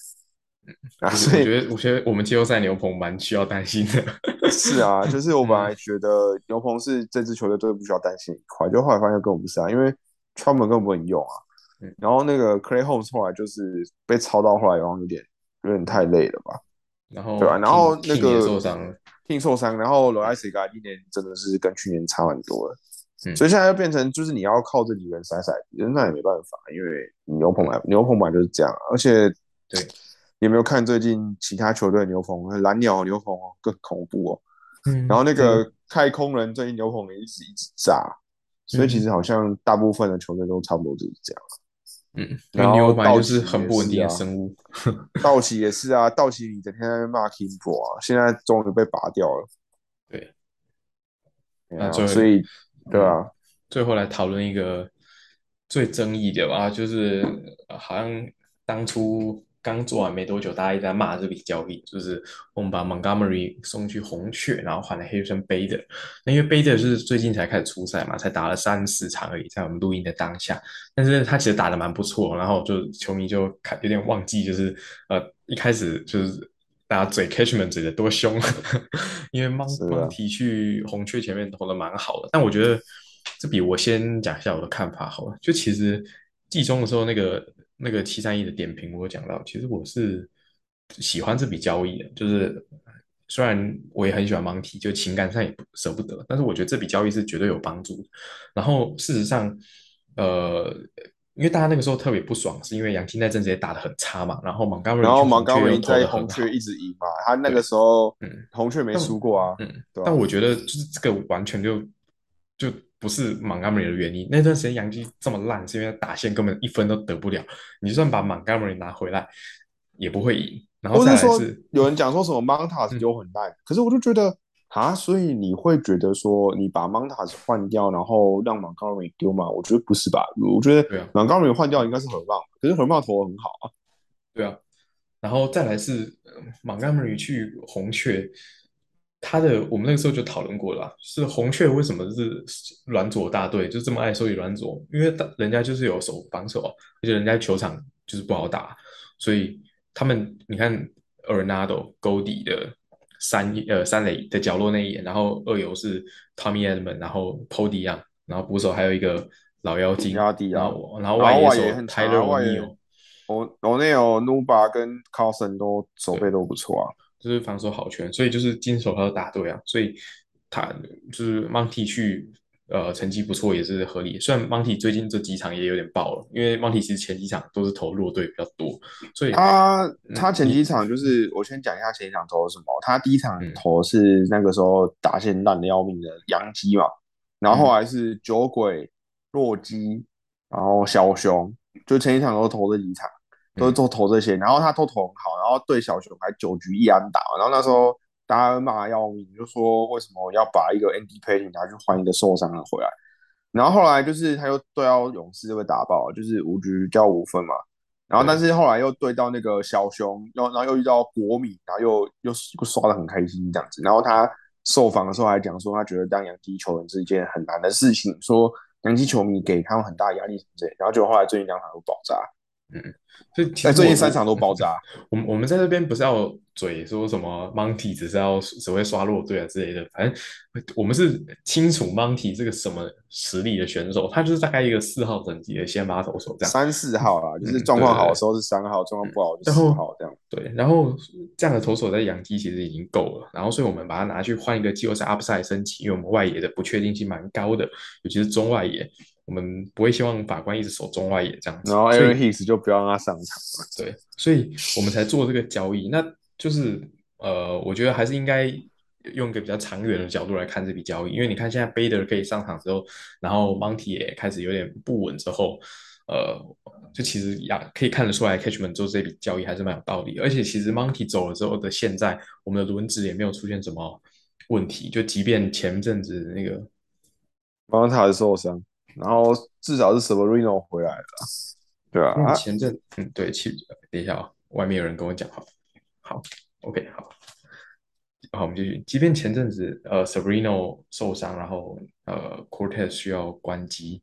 啊，所以我觉得，我觉得我们季后赛牛棚蛮需要担心的。是啊，就是我本来觉得牛棚是这支球队最不需要担心一块，就后来发现根本不是啊，因为川本根本不能用啊。然后那个 Clay Holmes 后来就是被抄到后来，然后有点有点太累了吧。然后对吧？然后那个受伤了，听受伤，然后 l o i s 今年真的是跟去年差很多了。所以现在就变成就是你要靠这几个人塞塞，那也没办法，因为牛棚来牛棚嘛就是这样，而且对。有没有看最近其他球队牛棚？蓝鸟牛棚哦，更恐怖哦。嗯，然后那个太空人最近牛棚也一直一直炸，所以其实好像大部分的球队都差不多就是这样。嗯，然后道奇是很不稳定的生物。道奇也是啊，道奇你整天在骂 Kimbo 啊，现在终于被拔掉了。对，啊所以对啊，最后来讨论一个最争议的吧，就是好像当初。刚做完没多久，大家一直在骂这笔交易，就是我们把 Montgomery 送去红雀，然后换了 Harrison Bader。那因为 Bader 是最近才开始出赛嘛，才打了三四场而已，在我们录音的当下，但是他其实打的蛮不错，然后就球迷就看有点忘记，就是呃一开始就是大家嘴 Cashman 嘴的多凶，因为 Monty 去红雀前面投的蛮好的，但我觉得这笔我先讲一下我的看法好了，就其实季中的时候那个。那个七三一的点评，我讲到，其实我是喜欢这笔交易的，就是虽然我也很喜欢芒提，就情感上也不舍不得，但是我觉得这笔交易是绝对有帮助的。然后事实上，呃，因为大家那个时候特别不爽，是因为杨青在阵子也打的很差嘛，然后芒高瑞，然后芒高瑞在红雀一直赢嘛，他那个时候，嗯，红雀没输过啊，嗯，但我觉得就是这个完全就就不是 Montgomery 的原因。那段时间杨基这么烂，是因为打线根本一分都得不了。你就算把 Montgomery 拿回来，也不会赢。然后再来或是说，有人讲说什么 Montas 丢很烂，可是我就觉得啊，所以你会觉得说你把 Montas 换掉，然后让 Montgomery 丢吗？我觉得不是吧？我觉得对啊 Montgomery 换掉应该是很棒，可是很棒投的很好啊。对啊，然后再来是呃 Montgomery 去红雀，他的我们那个时候就讨论过了啊，是红雀为什么是软左大队，就这么爱收集软左？因为他人家就是有手防守啊，而且人家球场就是不好打，所以他们你看 Arenado 勾底的三呃三垒的角落那一眼，然后二游是 Tommy Edman，然后 Pody 啊，然后捕手还有一个老妖精，然后然后然后外野手 Tyler 外野 O'Neill。我我那有 Nuba 跟 Carlson 都手背都不错啊。就是防守好全，所以就是金手套打对啊，所以他就是 Monty 去呃成绩不错也是合理。虽然 Monty 最近这几场也有点爆了，因为 Monty 其实前几场都是投弱队比较多，所以他嗯他前几场就是我先讲一下前几场投的什么。他第一场投是那个时候打线烂的要命的洋基嘛，然后后来是酒鬼、洛基，然后小熊，就前几场都投这几场，都都投这些，然后他都投很好，然后对小熊还九局一安打，然后那时候大家骂得要命，就说为什么要把一个 Andy Payton 拿去换一个受伤的回来？然后后来就是他又对到勇士就被打爆，就是五局叫五分嘛。然后但是后来又对到那个小熊，又然后又遇到国米，然后又又又刷的很开心这样子。然后他受访的时候还讲说，他觉得当洋基球员是一件很难的事情，说洋基球迷给他们很大压力什么之类。然后就后来最近两场都爆炸，所以其实哎，最近三场都爆炸。我们我们在这边不是要嘴说什么 Monty 只是要只会刷弱队啊之类的，反正我们是清楚 Monty 这个什么实力的选手，他就是大概一个四号等级的先发投手这样。三四号啦，就是嗯状况好的时候是三号，状况不好就四号这样。对，然后这样的投手在养基其实已经够了，然后所以我们把它拿去换一个季后赛 upside 升级，因为我们外野的不确定性蛮高的，尤其是中外野，我们不会希望法官一直守中外野这样子。然后 Aaron Hicks 就不要让他上场了。对，所以我们才做这个交易。那就是呃，我觉得还是应该用一个比较长远的角度来看这笔交易，因为你看现在 Bader 可以上场之后，然后 Monty 也开始有点不稳之后，呃，就其实呀可以看得出来，Catchman 做这笔交易还是蛮有道理。而且其实 Monty 走了之后的现在，我们的轮值也没有出现什么问题，就即便前阵子那个帮他的受伤，然后至少是 Severino 回来了，对啊，啊前阵嗯对，其等一下啊、外面有人跟我讲话，好，OK 好。好，我们继续。即便前阵子呃 Sabrino 受伤，然后呃 Cortez 需要关机，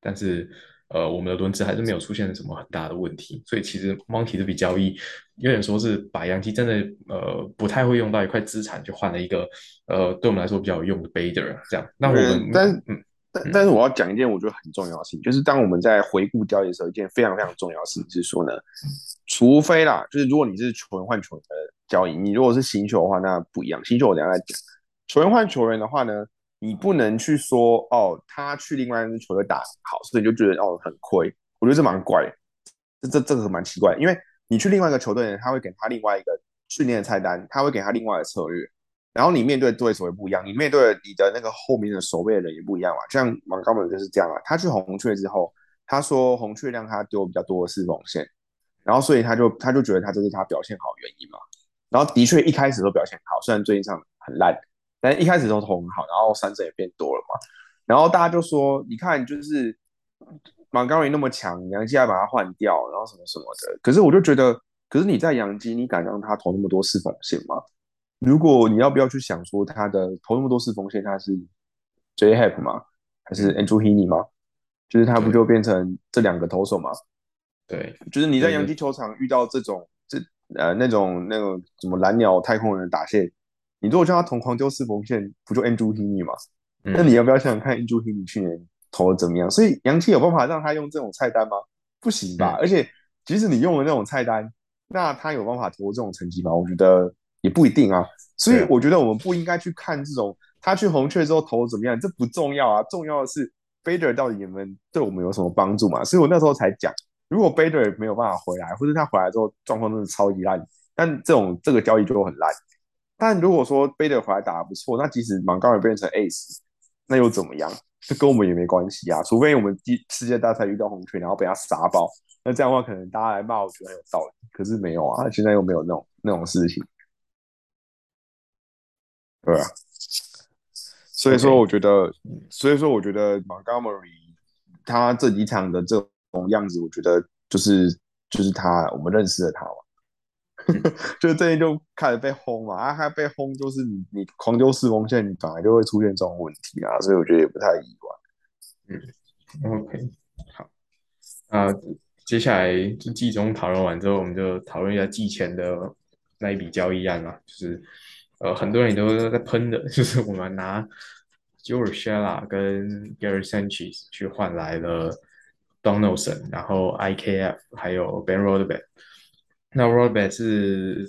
但是呃我们的轮值还是没有出现什么很大的问题。所以其实 Monty 这笔交易有点说是把洋基真的呃不太会用到一块资产，就换了一个呃对我们来说比较有用的 Bader 这样。那我们嗯但嗯但但是我要讲一件我觉得很重要的事情，就是当我们在回顾交易的时候，一件非常非常重要的事情是说呢，除非啦，就是如果你是球员换球员的交易，你如果是新秀的话，那不一样。新秀我等下再讲。球员换球员的话呢，你不能去说哦，他去另外一支球队打好，所以你就觉得哦很亏。我觉得这蛮怪，这这这个蛮奇怪，因为你去另外一个球队呢，他会给他另外一个训练的菜单，他会给他另外的策略，然后你面对对手也不一样，你面对你的那个后面的守备的人也不一样嘛。像芒高本就是这样啊，他去红雀之后，他说红雀让他丢比较多的四缝线，然后所以他就他就觉得他这是他表现好原因嘛。然后的确一开始都表现好，虽然最近上很烂，但一开始都投很好，然后三振也变多了嘛。然后大家就说，你看就是马高伟那么强，杨基还把他换掉，然后什么什么的。可是我就觉得，可是你在杨基，你敢让他投那么多四缝线吗？如果你要不要去想说他的投那么多次缝线，他是 J Hap 吗？还是 Andrew Heaney 吗？就是他不就变成这两个投手吗？对就是你在洋基球场遇到这种这呃那种那种什么蓝鸟太空人打线，你如果叫他同狂丢四缝线，不就 Andrew Heaney 吗？嗯那你要不要想想看 Andrew Heaney 去年投的怎么样？所以洋基有办法让他用这种菜单吗？不行吧！嗯而且即使你用了那种菜单，那他有办法投这种成绩吗？我觉得也不一定啊。所以我觉得我们不应该去看这种他去红雀之后投的怎么样，这不重要啊。重要的是 Bader 到底有没有对我们有什么帮助嘛？所以我那时候才讲，如果 Bader 没有办法回来，或者他回来之后状况真的超级烂，但这种这个交易就很烂。但如果说 Bader 回来打得不错，那即使芒高尔变成 Ace，那又怎么样？这跟我们也没关系啊，除非我们第世界大赛遇到红雀，然后被他杀爆，那这样的话可能大家来骂，我觉得很有道理。可是没有啊，现在又没有那种那种事情，对啊。所以说，我觉得，所以说，我觉得 Montgomery 他这几场的这种样子，我觉得就是就是他，我们认识的他嘛，就是这一就开始被轰嘛，啊，他被轰就是你你狂丢四锋线，你本来就会出现这种问题啊，所以我觉得也不太意外。嗯，OK，好，啊，接下来就季中讨论完之后，我们就讨论一下季前的那一笔交易案嘛，就是。呃，很多人都在喷的，就是我们拿 George Shella 跟 Gary Sanchez 去换来了 Donaldson，然后 IKF 还有 Ben r o d b e t 那 r o d b e t 是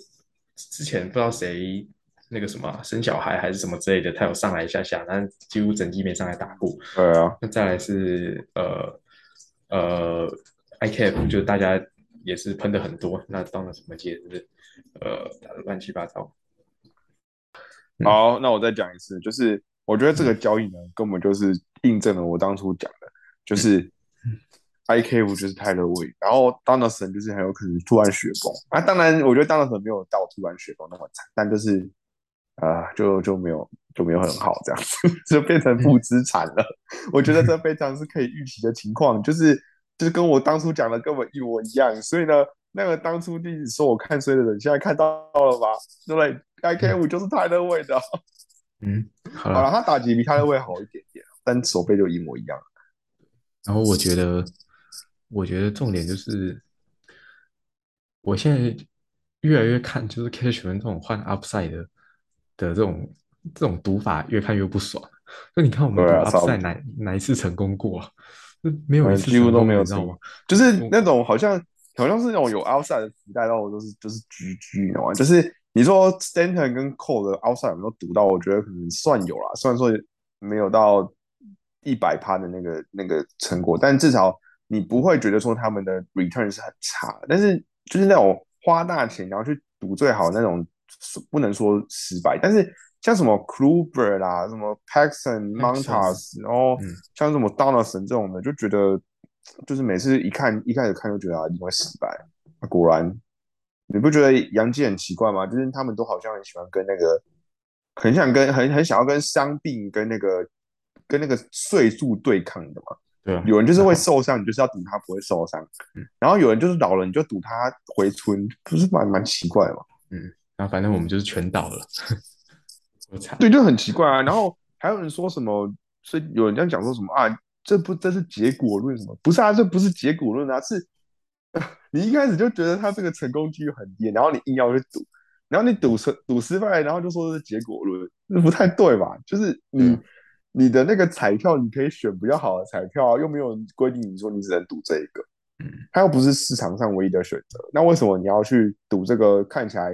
之前不知道谁那个什么生小孩还是什么之类的，他有上来一下下，但几乎整季没上来打过。对啊。那再来是呃呃 IKF，就大家也是喷的很多。那当了什么节日？呃，打的乱七八糟。好，那我再讲一次，就是我觉得这个交易呢，根本就是印证了我当初讲的，就是 I K 五就是泰勒位，然后 Donaldson 就是很有可能突然雪崩。啊，当然，我觉得 Donaldson 没有到突然雪崩那么惨，但就是啊，就就没有就没有很好这样子，就变成负资产了。我觉得这非常是可以预期的情况，就是就是跟我当初讲的根本一模一样。所以呢，那个当初弟弟说我看衰的人，现在看到了吧？对不对？I K 五就是泰勒位的，嗯，好了，他打击比泰勒位好一点点，但手背就一模一样。然后我觉得，我觉得重点就是，我现在越来越看，就是 Cashman 这种换 Upside 的的这种这种读法，越看越不爽。就你看我们 Upside 哪哪一次成功过？没有一次，几乎都没有，知道吗？就是那种好像好像是那种有 outside 的时代，然后都是就是 GG，你知道吗？就是。你说 Stanton 跟 Cole 的 outside 有没有读到？我觉得可能算有啦，虽然说没有到一百趴的那个那个成果，但至少你不会觉得说他们的 return 是很差。但是就是那种花大钱然后去赌最好那种，不能说失败。但是像什么 Kluber 啦，什么 Paxton、Montas，然后像什么 Donaldson 这种的，就觉得就是每次一看一开始看就觉得啊，一定会失败。果然。你不觉得杨基很奇怪吗？就是他们都好像很喜欢跟那个，很想跟很很想要跟伤病跟那个跟那个岁数对抗的嘛。对啊。有人就是会 受伤，你就是要赌他不会受伤。嗯。然后有人就是老了，你就赌他回村，不是蛮蛮奇怪嘛？嗯。然后反正我们就是全倒了。我操。对，就很奇怪啊。然后还有人说什么？所以有人这样讲说什么啊？这不这是结果论什么？不是啊，这不是结果论啊，是。你一开始就觉得他这个成功几率很低，然后你硬要去赌，然后你赌失赌失败，然后就说是结果论，那不太对吧？就是你你的那个彩票，你可以选比较好的彩票，啊又没有规定你说你只能赌这一个，嗯，它又不是市场上唯一的选择，那为什么你要去赌这个看起来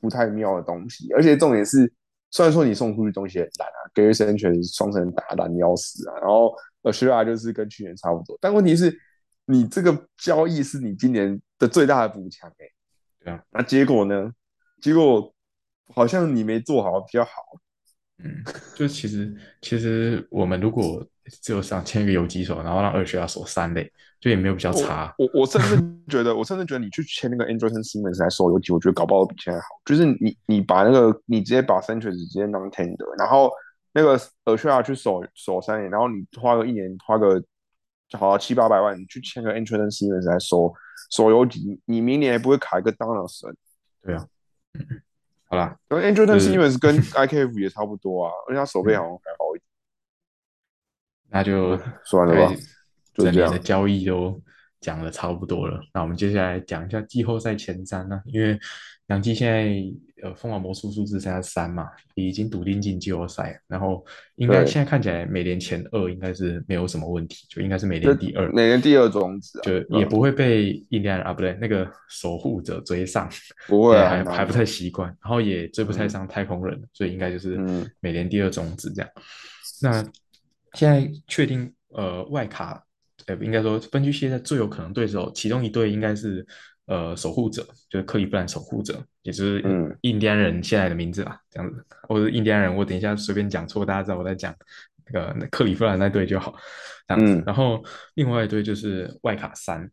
不太妙的东西？而且重点是，虽然说你送出去东西很烂啊，给瑞森全双城打烂要死啊，然后呃，希拉就是跟去年差不多，但问题是。你这个交易是你今年的最大的补强哎，对啊，那结果呢？结果好像你没做好比较好。嗯，就其实其实我们如果只有想签一个游击手，然后让二学要守三垒，就也没有比较差。我我甚至觉得，我甚至觉得你去签那个 Andrewson Simmons 来守游击，我觉得搞不好比现在好。就是你你把那个你直接把 Central 直接当 Tender，然后那个二学要去守守三年，然后你花个一年花个。就好了，七八百万，你去签个 Entrance Simmons 来收收游级，你明年也不会卡一个 Donaldson。对啊，好啦，因为 Entrance Simmons 跟 IKF 也差不多啊，而且他手背好像还好一点。那就算了吧，就这样的交易都讲的差不多了。那我们接下来讲一下季后赛前瞻呢，因为杨基现在。呃，凤凰魔术数字现在三嘛，已经笃定进季后赛，然后应该现在看起来美联前二应该是没有什么问题，就应该是美联第二，美联第二种子，就也不会被印第安人啊不对，那个守护者追上，不会 还还不太习惯，然后也追不太上太空人，所以应该就是美联第二种子这样。那现在确定呃外卡，呃应该说分区现在最有可能对手，其中一队应该是。呃，守护者就是克利夫兰守护者，也就是印第安人现在的名字啦，这样子。或者印第安人，我等一下随便讲错，大家知道我在讲那个克利夫兰那队就好，这样子。嗯然后另外一队就是外卡三，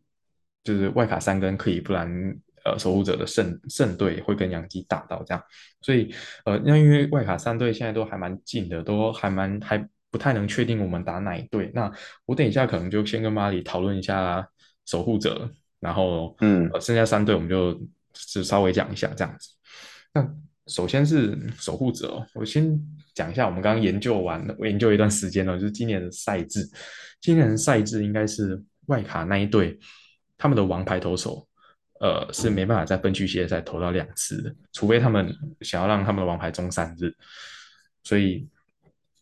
就是外卡三跟克利夫兰呃守护者的胜胜队会跟洋基打到这样，所以呃，那因为外卡三队现在都还蛮近的，都还蛮还不太能确定我们打哪一队。那我等一下可能就先跟马里讨论一下守护者，然后嗯呃剩下三队我们就只稍微讲一下这样子。那首先是守护者哦，我先讲一下我们刚刚研究完，我研究一段时间了，就是今年的赛制。今年的赛制应该是外卡那一队他们的王牌投手，呃，是没办法在分区系列赛投到两次的，除非他们想要让他们的王牌中三日。所以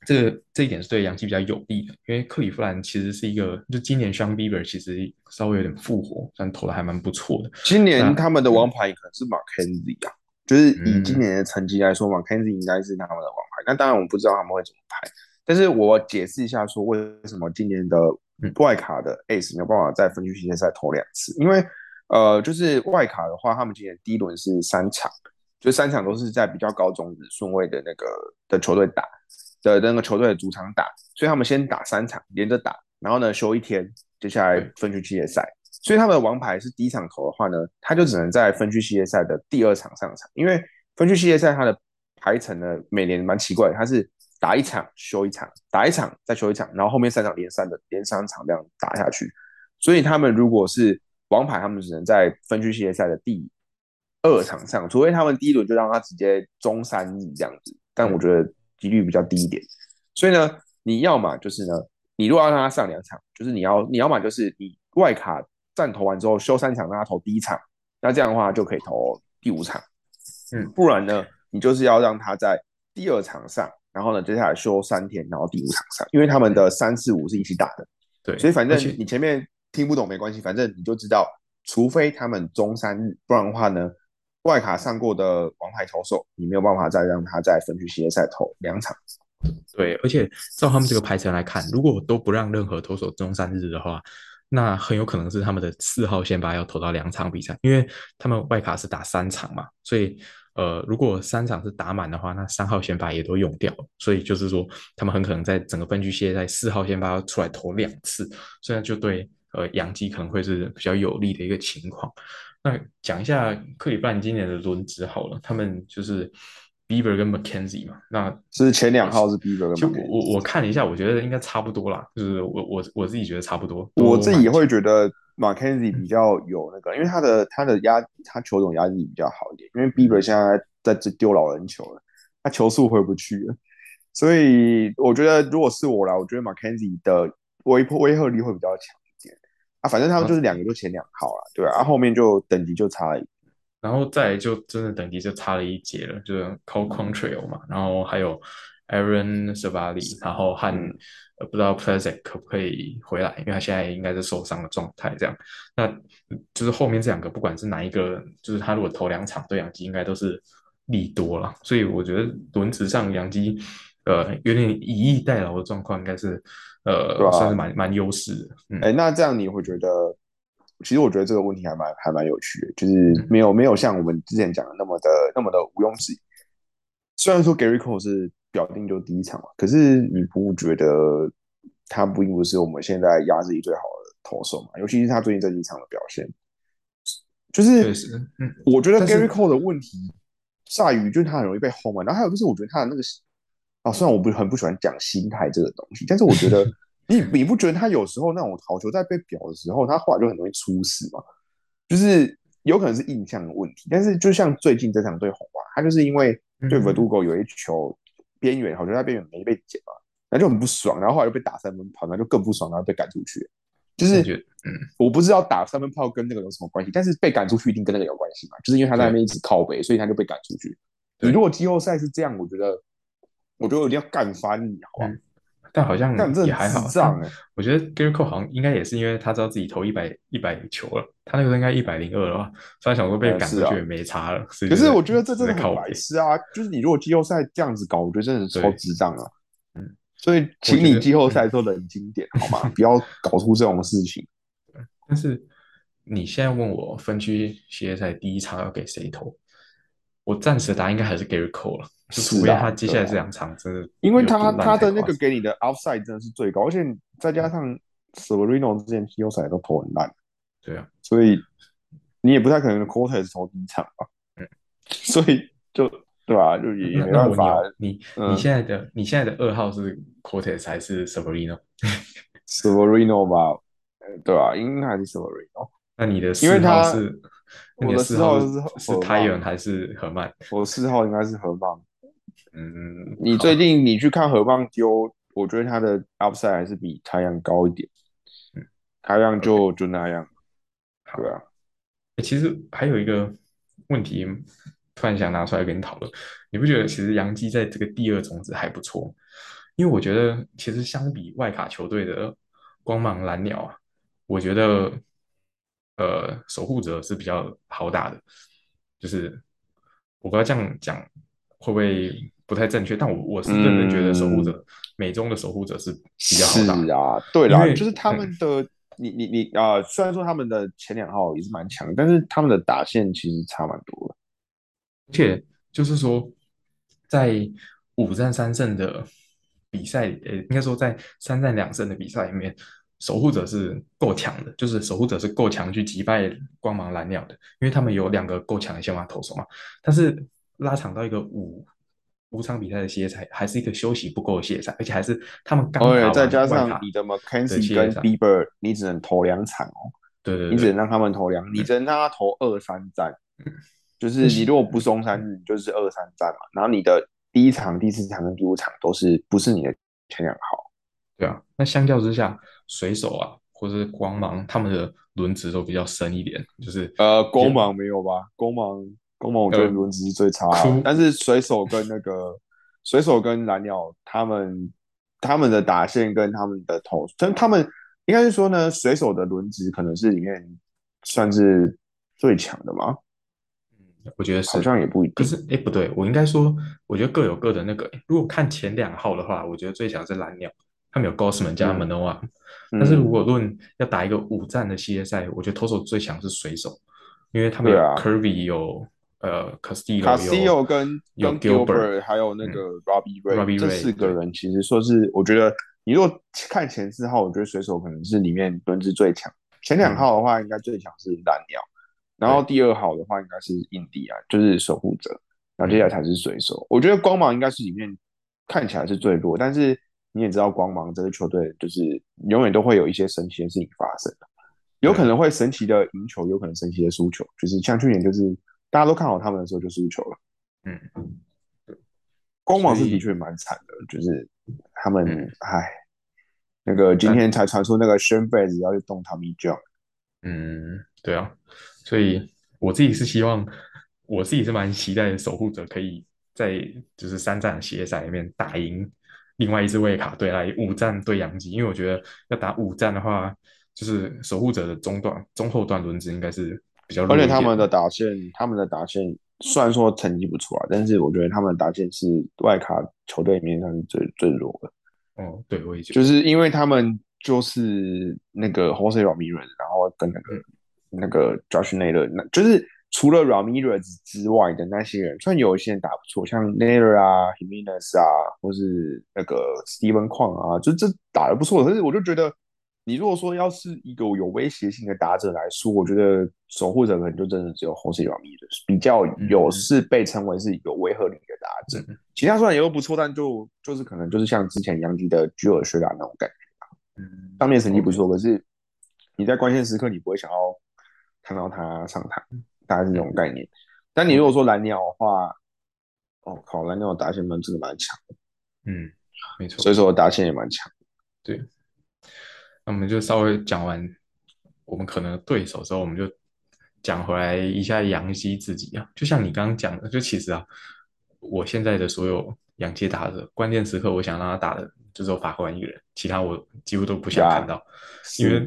这个这一点是对洋基比较有利的，因为克里夫兰其实是一个，就今年 Sean Bieber 其实稍微有点复活，但投的还蛮不错的。今年他们的王牌可能是 Mackenzie 啊，就是以嗯今年的成绩来说，Mackenzie 应该是他们的王牌。那当然我们不知道他们会怎么排，但是我解释一下说为什么今年的嗯外卡的 Ace 没有办法在分区系列赛投两次，因为呃，就是外卡的话，他们今年第一轮是三场，就三场都是在比较高种子顺位的那个的球队打的那个球队的主场打，所以他们先打三场连着打，然后呢休一天，接下来分区系列赛。所以他们的王牌是第一场投的话呢，他就只能在分区系列赛的第二场上场，因为分区系列赛它的排程呢每年蛮奇怪的，它是打一场休一场，打一场再休一场，然后后面三场连三的连三场这样打下去。所以他们如果是王牌，他们只能在分区系列赛的第二场上，除非他们第一轮就让他直接中三亿这样子，但我觉得几率比较低一点。所以呢，你要么就是呢，你如果要让他上两场，就是你要你要么就是你外卡战投完之后休三场，让他投第一场，那这样的话就可以投第五场。嗯不然呢，你就是要让他在第二场上，然后呢接下来休三天，然后第五场上，因为他们的三四五是一起打的。对，所以反正你前面听不懂没关系，反正你就知道，除非他们中三日，不然的话呢，外卡上过的王牌投手，你没有办法再让他在分区系列赛投两场。对，而且照他们这个排程来看，如果都不让任何投手中三日的话，那很有可能是他们的四号先发要投到两场比赛，因为他们外卡是打三场嘛，所以呃，如果三场是打满的话，那三号先发也都用掉了，所以就是说他们很可能在整个分区系列赛四号先发要出来投两次，所以就对呃洋基可能会是比较有利的一个情况。那讲一下克里夫兰今年的轮值好了，他们就是 Bieber 跟 McKenzie 嘛，那是前两号是 Bieber 跟就 McKenzie 我我我看了一下，我觉得应该差不多啦，就是我我我自己觉得差不多。我自己会觉得 Mackenzie 比较有那个，因为他的他的压他球种压力比较好一点，因为 Bieber 现在在这丢老人球了，他球速回不去了，所以我觉得如果是我来，我觉得 Mackenzie 的威迫威慑力会比较强啊，反正他们就是两个就前两号啦，对啊，啊后面就等级就差了一然后再就真的等级就差了一截了，就是 Cole Contrail 嘛，然后还有 Aaron Savali，然后和、嗯呃不知道 p l a z a 可不可以回来，因为他现在应该是受伤的状态，这样，那就是后面这两个不管是哪一个，就是他如果投两场对洋基应该都是利多了，所以我觉得轮值上洋基呃有点以逸待劳的状况，应该是呃、算是蛮蛮优势的，嗯，哎，那这样你会觉得，其实我觉得这个问题还蛮还蛮有趣的，就是嗯没有没有像我们之前讲的那么的那么的毋庸置疑。虽然说 Gary Cole 是表定就第一场嘛，可是你不觉得他不并不是我们现在压制力最好的投手嘛？尤其是他最近这几场的表现，就是嗯我觉得 Gary Cole 的问题在于，就是他很容易被轰嘛。然后还有就是，我觉得他的那个啊，虽然我不很不喜欢讲心态这个东西，但是我觉得 你你不觉得他有时候那种好球在被表的时候，他后来就很容易出事嘛？就是有可能是印象的问题，但是就像最近这场对红袜，他就是因为对嗯 Verdugo 有一球边缘，好球在边缘没被捡嘛，然后就很不爽，然后后来又被打三分炮，然后就更不爽，然后被赶出去。就是我不知道打三分炮跟那个有什么关系，但是被赶出去一定跟那个有关系嘛，就是因为他在那边一直靠背，所以他就被赶出去。你如果季后赛是这样，我觉得，我觉得我一定要干翻你，好不好？嗯但好像也还好我觉得 Gary Cole 好像应该也是因为他知道自己投一百一百球了，他那个应该一百零二了吧，所以想说被赶出去也没差了。可是我觉得这真的很白痴啊！就是你如果季后赛这样子搞，我觉得真的是超智障啊。嗯，所以请你季后赛的时候冷静点好吗？不要搞出这种事情。但是你现在问我分区系列赛第一场要给谁投，我暂时答案应该还是 Gary Cole 了，就除是啊非他接下来这两场真的因为他他的那个给你的 outside 真的是最高，而且再加上 Severino 之前季后赛都投很烂，对啊，所以你也不太可能 quarter 是投第一场吧？嗯，所以就对吧？就也没办法。问你哦，你嗯你现在的你现在的二号是 Cortez 还是 Severino？Severino 吧，呃对吧、应该还是 Severino。那你的因四号为他是那我的你四号是是太阳还是河曼？我四号应该是河棒。嗯，你最近你去看河棒丢，我觉得他的 upside 还是比太阳高一点。嗯，太阳就就那样。好对啊，欸其实还有一个问题，突然想拿出来跟你讨论，你不觉得其实杨基在这个第二种子还不错？因为我觉得其实相比外卡球队的光芒蓝鸟啊，我觉得呃守护者是比较好打的，就是我不知道这样讲会不会不太正确，但我我是认真觉得守护者、美中的守护者是比较好打的。是啊，对啦，就是他们的，你你你啊、虽然说他们的前两号也是蛮强，但是他们的打线其实差蛮多的。而且就是说，在五战三胜的比赛，呃，应该说在三战两胜的比赛里面，守护者是够强的，就是守护者是够强去击败光芒蓝鸟的，因为他们有两个够强的先发投手嘛。但是拉长到一个五五场比赛的系列赛，还是一个休息不够的系列赛，而且还是他们刚打而且完再加上你的的 McKenzie 跟 Bieber，你只能投两场哦，对对对你只能让他们投两，你只能让他投二三战，就是你如果不松三日，你就是二三战嘛。然后你的第一场、第四场跟第五场都是不是你的前两号？对啊。那相较之下，水手啊，或者是光芒，他们的轮值都比较深一点，就是呃，光芒没有吧？光芒，光芒，我觉得呃轮值是最差。但是水手跟那个水手跟蓝鸟，他们他们的打线跟他们的投，但他们应该是说呢，水手的轮值可能是里面算是最强的嘛？我觉得是好像也不一定。可是，哎，不对，我应该说，我觉得各有各的那个。如果看前两号的话，我觉得最强是蓝鸟，他们有 Gossman 加嗯 Manoa、嗯但是如果论要打一个五战的系列赛，我觉得投手最强是水手，因为他们有对啊 Kirby 有呃 Castillo 卡西有欧跟有跟 Gilbert Gilbert 还有那个 Robbie Ray，、这四个人其实说是，我觉得你如果看前四号，我觉得水手可能是里面轮值最强。前两号的话，应该最强是蓝鸟，然后第二号的话应该是印第安，就是守护者，然后接下来才是水手。我觉得光芒应该是里面看起来是最弱，但是你也知道光芒这支球队就是永远都会有一些神奇的事情发生的，有可能会神奇的赢球，有可能神奇的输球，就是像去年就是大家都看好他们的时候就输球了。嗯，光芒是的确蛮惨的，就是他们嗯唉，那个今天才传出那个 s h a n z 要去动 Tommy John，嗯，对啊，所以我自己是希望，我自己是蛮期待守护者可以在就是三战的系列赛里面打赢另外一支卫卡队来五战对洋基，因为我觉得要打五战的话，就是守护者的中段、中后段轮子应该是比较弱而且他们的打线，他们的打线虽然说成绩不错啊，但是我觉得他们的打线是外卡球队里面算是最最弱的，哦，对我也觉得。就是因为他们就是那个 Jose Ramirez，然后跟那个、嗯那个 Josh Naylor，那就是除了 Ramirez 之外的那些人，虽然有一些人打不错，像 Naylor 啊、Himenas 啊，或是那个 Steven 矿啊，就这打的不错。可是我就觉得，你如果说要是一个有威胁性的打者来说，我觉得守护者可能就真的只有 Jose Ramirez 比较有嗯是被称为是有威慑力的打者。嗯其他虽然也都不错，但就就是可能就是像之前杨迪的居尔学达那种感觉，嗯，上面成绩不错，可是你在关键时刻你不会想要看到他上场，大概是这种概念。但你如果说蓝鸟的话，哦靠，蓝鸟的打线蛮真的蛮强的，嗯，没错，所以说我打线也蛮强。对，那我们就稍微讲完我们可能对手之后，我们就讲回来一下杨基自己啊。就像你刚刚讲的，就其实啊，我现在的所有杨基打的，关键时刻我想让他打的就只有法官一个人，其他我几乎都不想看到，因为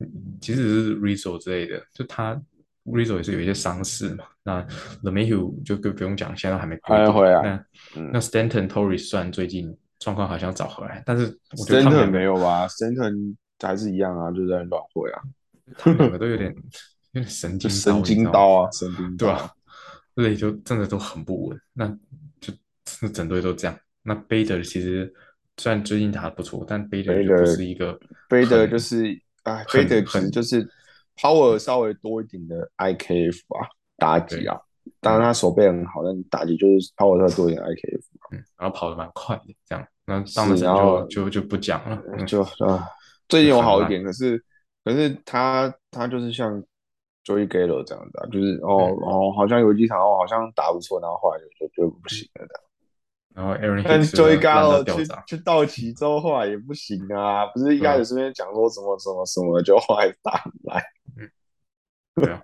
嗯即使是 Rizzo 之类的，就他 Rizzo 也是有一些伤势嘛。那 l e m a h u 就更不用讲，现在都还没归队还回来那嗯那 Stanton Torres 虽然最近状况好像找回来，但是我觉得他们 Stanton 没有吧？Stanton 还是一样啊，就在乱会啊，他们两个都有点有点神经神经刀，啊，神经刀对吧？对，就真的都很不稳，那就那整队都这样。那 Bader 其实虽然最近打得不错，但 Bader 就不是一个 Bader 就是啊很，Bader 其实很就是 power 稍微多一点的 IKF 啊，打击啊。当然他手背很好，但打击就是 power 稍微多一点 IKF，嗯，然后跑得蛮快的，这样。那当然然后就就就不讲了，嗯就啊，最近有好一点，可是可是他他就是像 Joey Gallo 这样子啊，就是哦嗯哦，好像有几场哦，好像打不错，然后后来就就就不行了的。然后 Aaron 但烂到 Gallo 去，去道奇之后，后来也不行啊，不是一开始这边讲说什么什么什么，就后来打不来。对啊，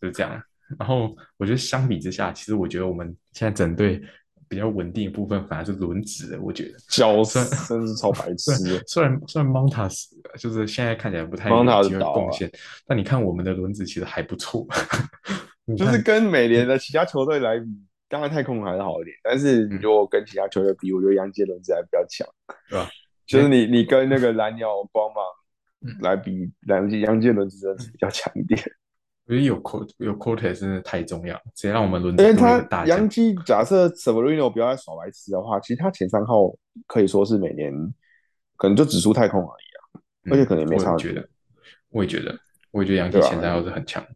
就是这样。然后我觉得相比之下，其实我觉得我们现在整队比较稳定的部分反而是轮值的，我觉得。脚虽然真是超白痴。虽然虽然 Montas，就是现在看起来不太机会贡献，但你看我们的轮子其实还不错，就是跟美联的其他球队来比，当然太空人还是好一点，但是你如果跟其他球队比，我觉得杨杰伦子还比较强，对吧？就是你你跟那个蓝鸟光芒嗯来比，杨杰杨杰伦子真的是比较强一点，我觉得有 Cort 有 Cortez 真的太重要了，直接让我们轮到因为他杨。基假设 Severino 不要再耍白痴的话，其实他前三号可以说是每年可能就只输太空而已啊，嗯而且可能也没差我也觉得，我也觉得，我也觉得杨基前三号是很强，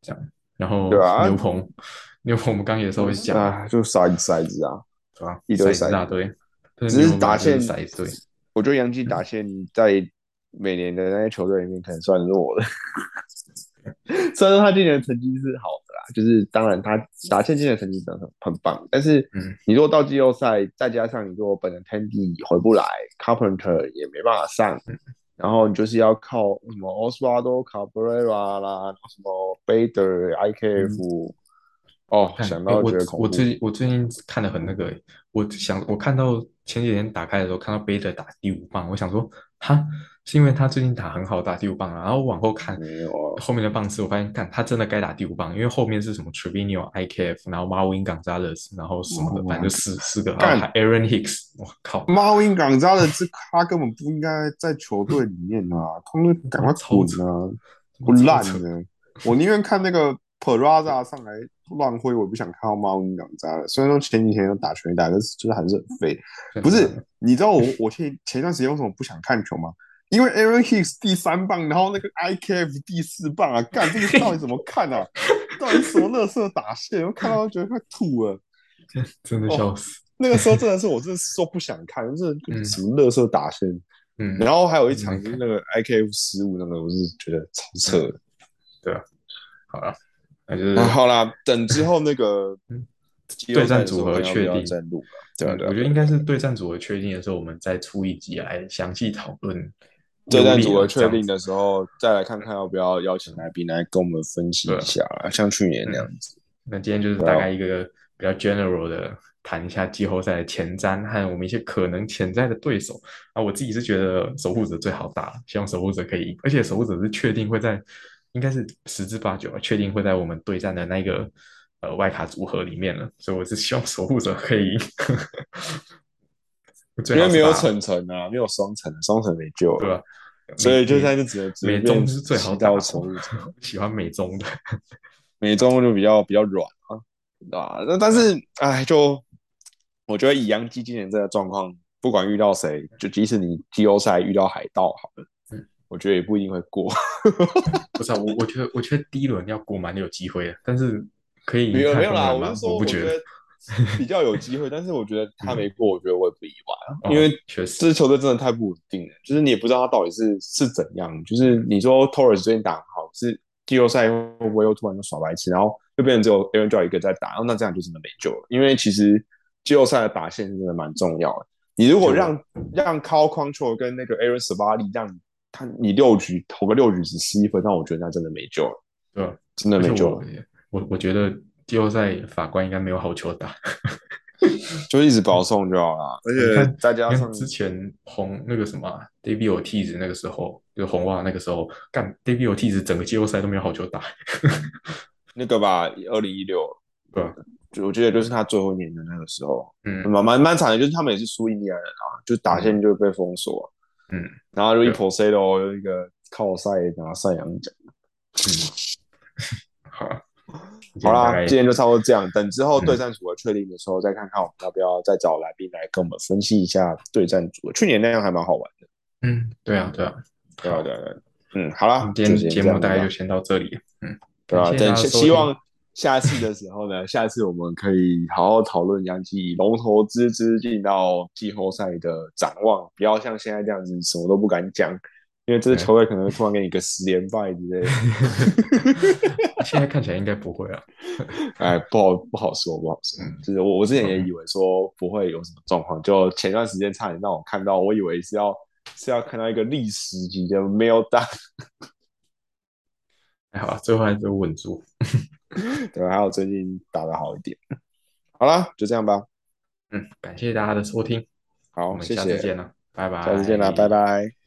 这样。然后对啊牛棚，牛棚我们刚刚也稍微讲了，啊，就骰子骰子啊？一堆骰子骰子大堆，只是打线就是骰子队。我觉得杨基打线在每年的那些球队里面可能算弱的。虽然说他今年的成绩是好的啦，就是当然他打线今年的成绩真的很很棒，但是嗯你如果到季后赛，再加上你如果本人 Tandy 回不来，Carpenter 也没办法上，嗯然后你就是要靠什么 Oswaldo Cabrera 啦，什么 Bader、IKF，、哦，看想哎我觉得恐怖我。最近我最近看的很那个欸，我想我看到前几天打开的时候，看到贝德打第五棒，我想说，哈，是因为他最近打很好，打第五棒啊。然后往后看没有啊后面的棒次，我发现，看他真的该打第五棒，因为后面是什么 Trevino、IKF，然后 Marwin Gonzalez，然后什么的，反正就四四个，然后干还 Aaron Hicks，我靠，，Marwin Gonzalez 他根本不应该在球队里面啊，他们赶快滚啊，不烂超扯呢。我宁愿看那个 Peraza 上来乱挥，我不想看到马 win 港扎了。虽然说前几天有打拳打，但是就是还是很废。不是，你知道我我前前段时间为什么不想看球吗？因为 Aaron Hicks 第三棒，然后那个 IKF 第四棒啊，干这个到底怎么看啊？到底什么乐色打线？我看到觉得快吐了。真的笑死，那个时候真的是我真的是说不想看，就是嗯什么乐色打线。嗯，然后还有一场就是那个 IKF 失误那个，我是觉得超扯的。对啊，好了，那就是啊，好啦，等之后那个对战组合确定再录。对啊，对啊，我觉得应该是对战组合确定的时候，我们再出一集来详细讨论对战组合确定的时候，再来看看要不要邀请来宾来跟我们分析一下啦，像去年那样子。那今天就是大概一个比较 general 的谈一下季后赛的前瞻和我们一些可能潜在的对手啊。我自己是觉得守护者最好打，希望守护者可以赢，而且守护者是确定会在，应该是十之八九啊，确定会在我们对战的那个呃外卡组合里面了，所以我是希望守护者可以赢。因为没有好是打层层啊，没有双层，双层没救了，对吧？所以就美现在就只能美中是最好到守护者。喜欢美中的，美中就比较比较软啊，对吧？那但是哎，就我觉得以杨基今年这个状况，不管遇到谁，就即使你季后赛遇到海盗好了，嗯我觉得也不一定会过。不是啊，我我觉得我觉得第一轮要过蛮有机会的，但是可以赢没有没有啦，我是？说，我不觉得比较有机会，但是我觉得 他没过，我觉得我也不意外啊，哦因为确实这支球队真的太不稳定了，就是你也不知道他到底是是怎样。就是你说 Torres 最近打很好，是季后赛会不会又突然就耍白痴，然后就变成只有 Aaron j o 一个在打，然后那这样就真的没救了。因为其实季后赛的打线真的蛮重要的。你如果就让让 Carl Control 跟那个 Aaron s a v a l i 让他你六局投个六局只失一分，那我觉得那真的没救了，对吧？真的没救了。我我觉得季后赛法官应该没有好球打，就一直保送就好了，而且再加上之前红那个什么啊 David Ortiz 那个时候，就是红袜那个时候干 David Ortiz 整个季后赛都没有好球打，那个吧，二零一六，对吧？就我觉得就是他最后一年的那个时候，嗯蛮蛮蛮惨的，就是他们也是输印第安人啊，就打线就被封锁，嗯。然后就一对 Posado 有一个靠赛拿赛扬奖，嗯，好。啊，好啦，今天就差不多这样。等之后对战组合确定的时候，再看看我们要不要再找来宾来跟我们分析一下对战组合。去年那样还蛮好玩的。嗯，对啊，对啊，对啊，对啊。嗯，好了，今天节目大概就先到这里。嗯，对啊，等希望下次的时候呢，下次我们可以好好讨论杨基龙头之资进到季后赛的展望，不要像现在这样子什么都不敢讲。因为这支球队可能突然给你个十连败之类的，现在看起来应该不会啊。哎，不好不好说，不好说。就是我我之前也以为说不会有什么状况，就前段时间差点让我看到，我以为是要是要看到一个历史级的没有打。还好，最后还是稳住。对，还好最近打的好一点。好啦，就这样吧。嗯，感谢大家的收听。好，谢谢，下次见了，拜拜。下次见了，拜拜。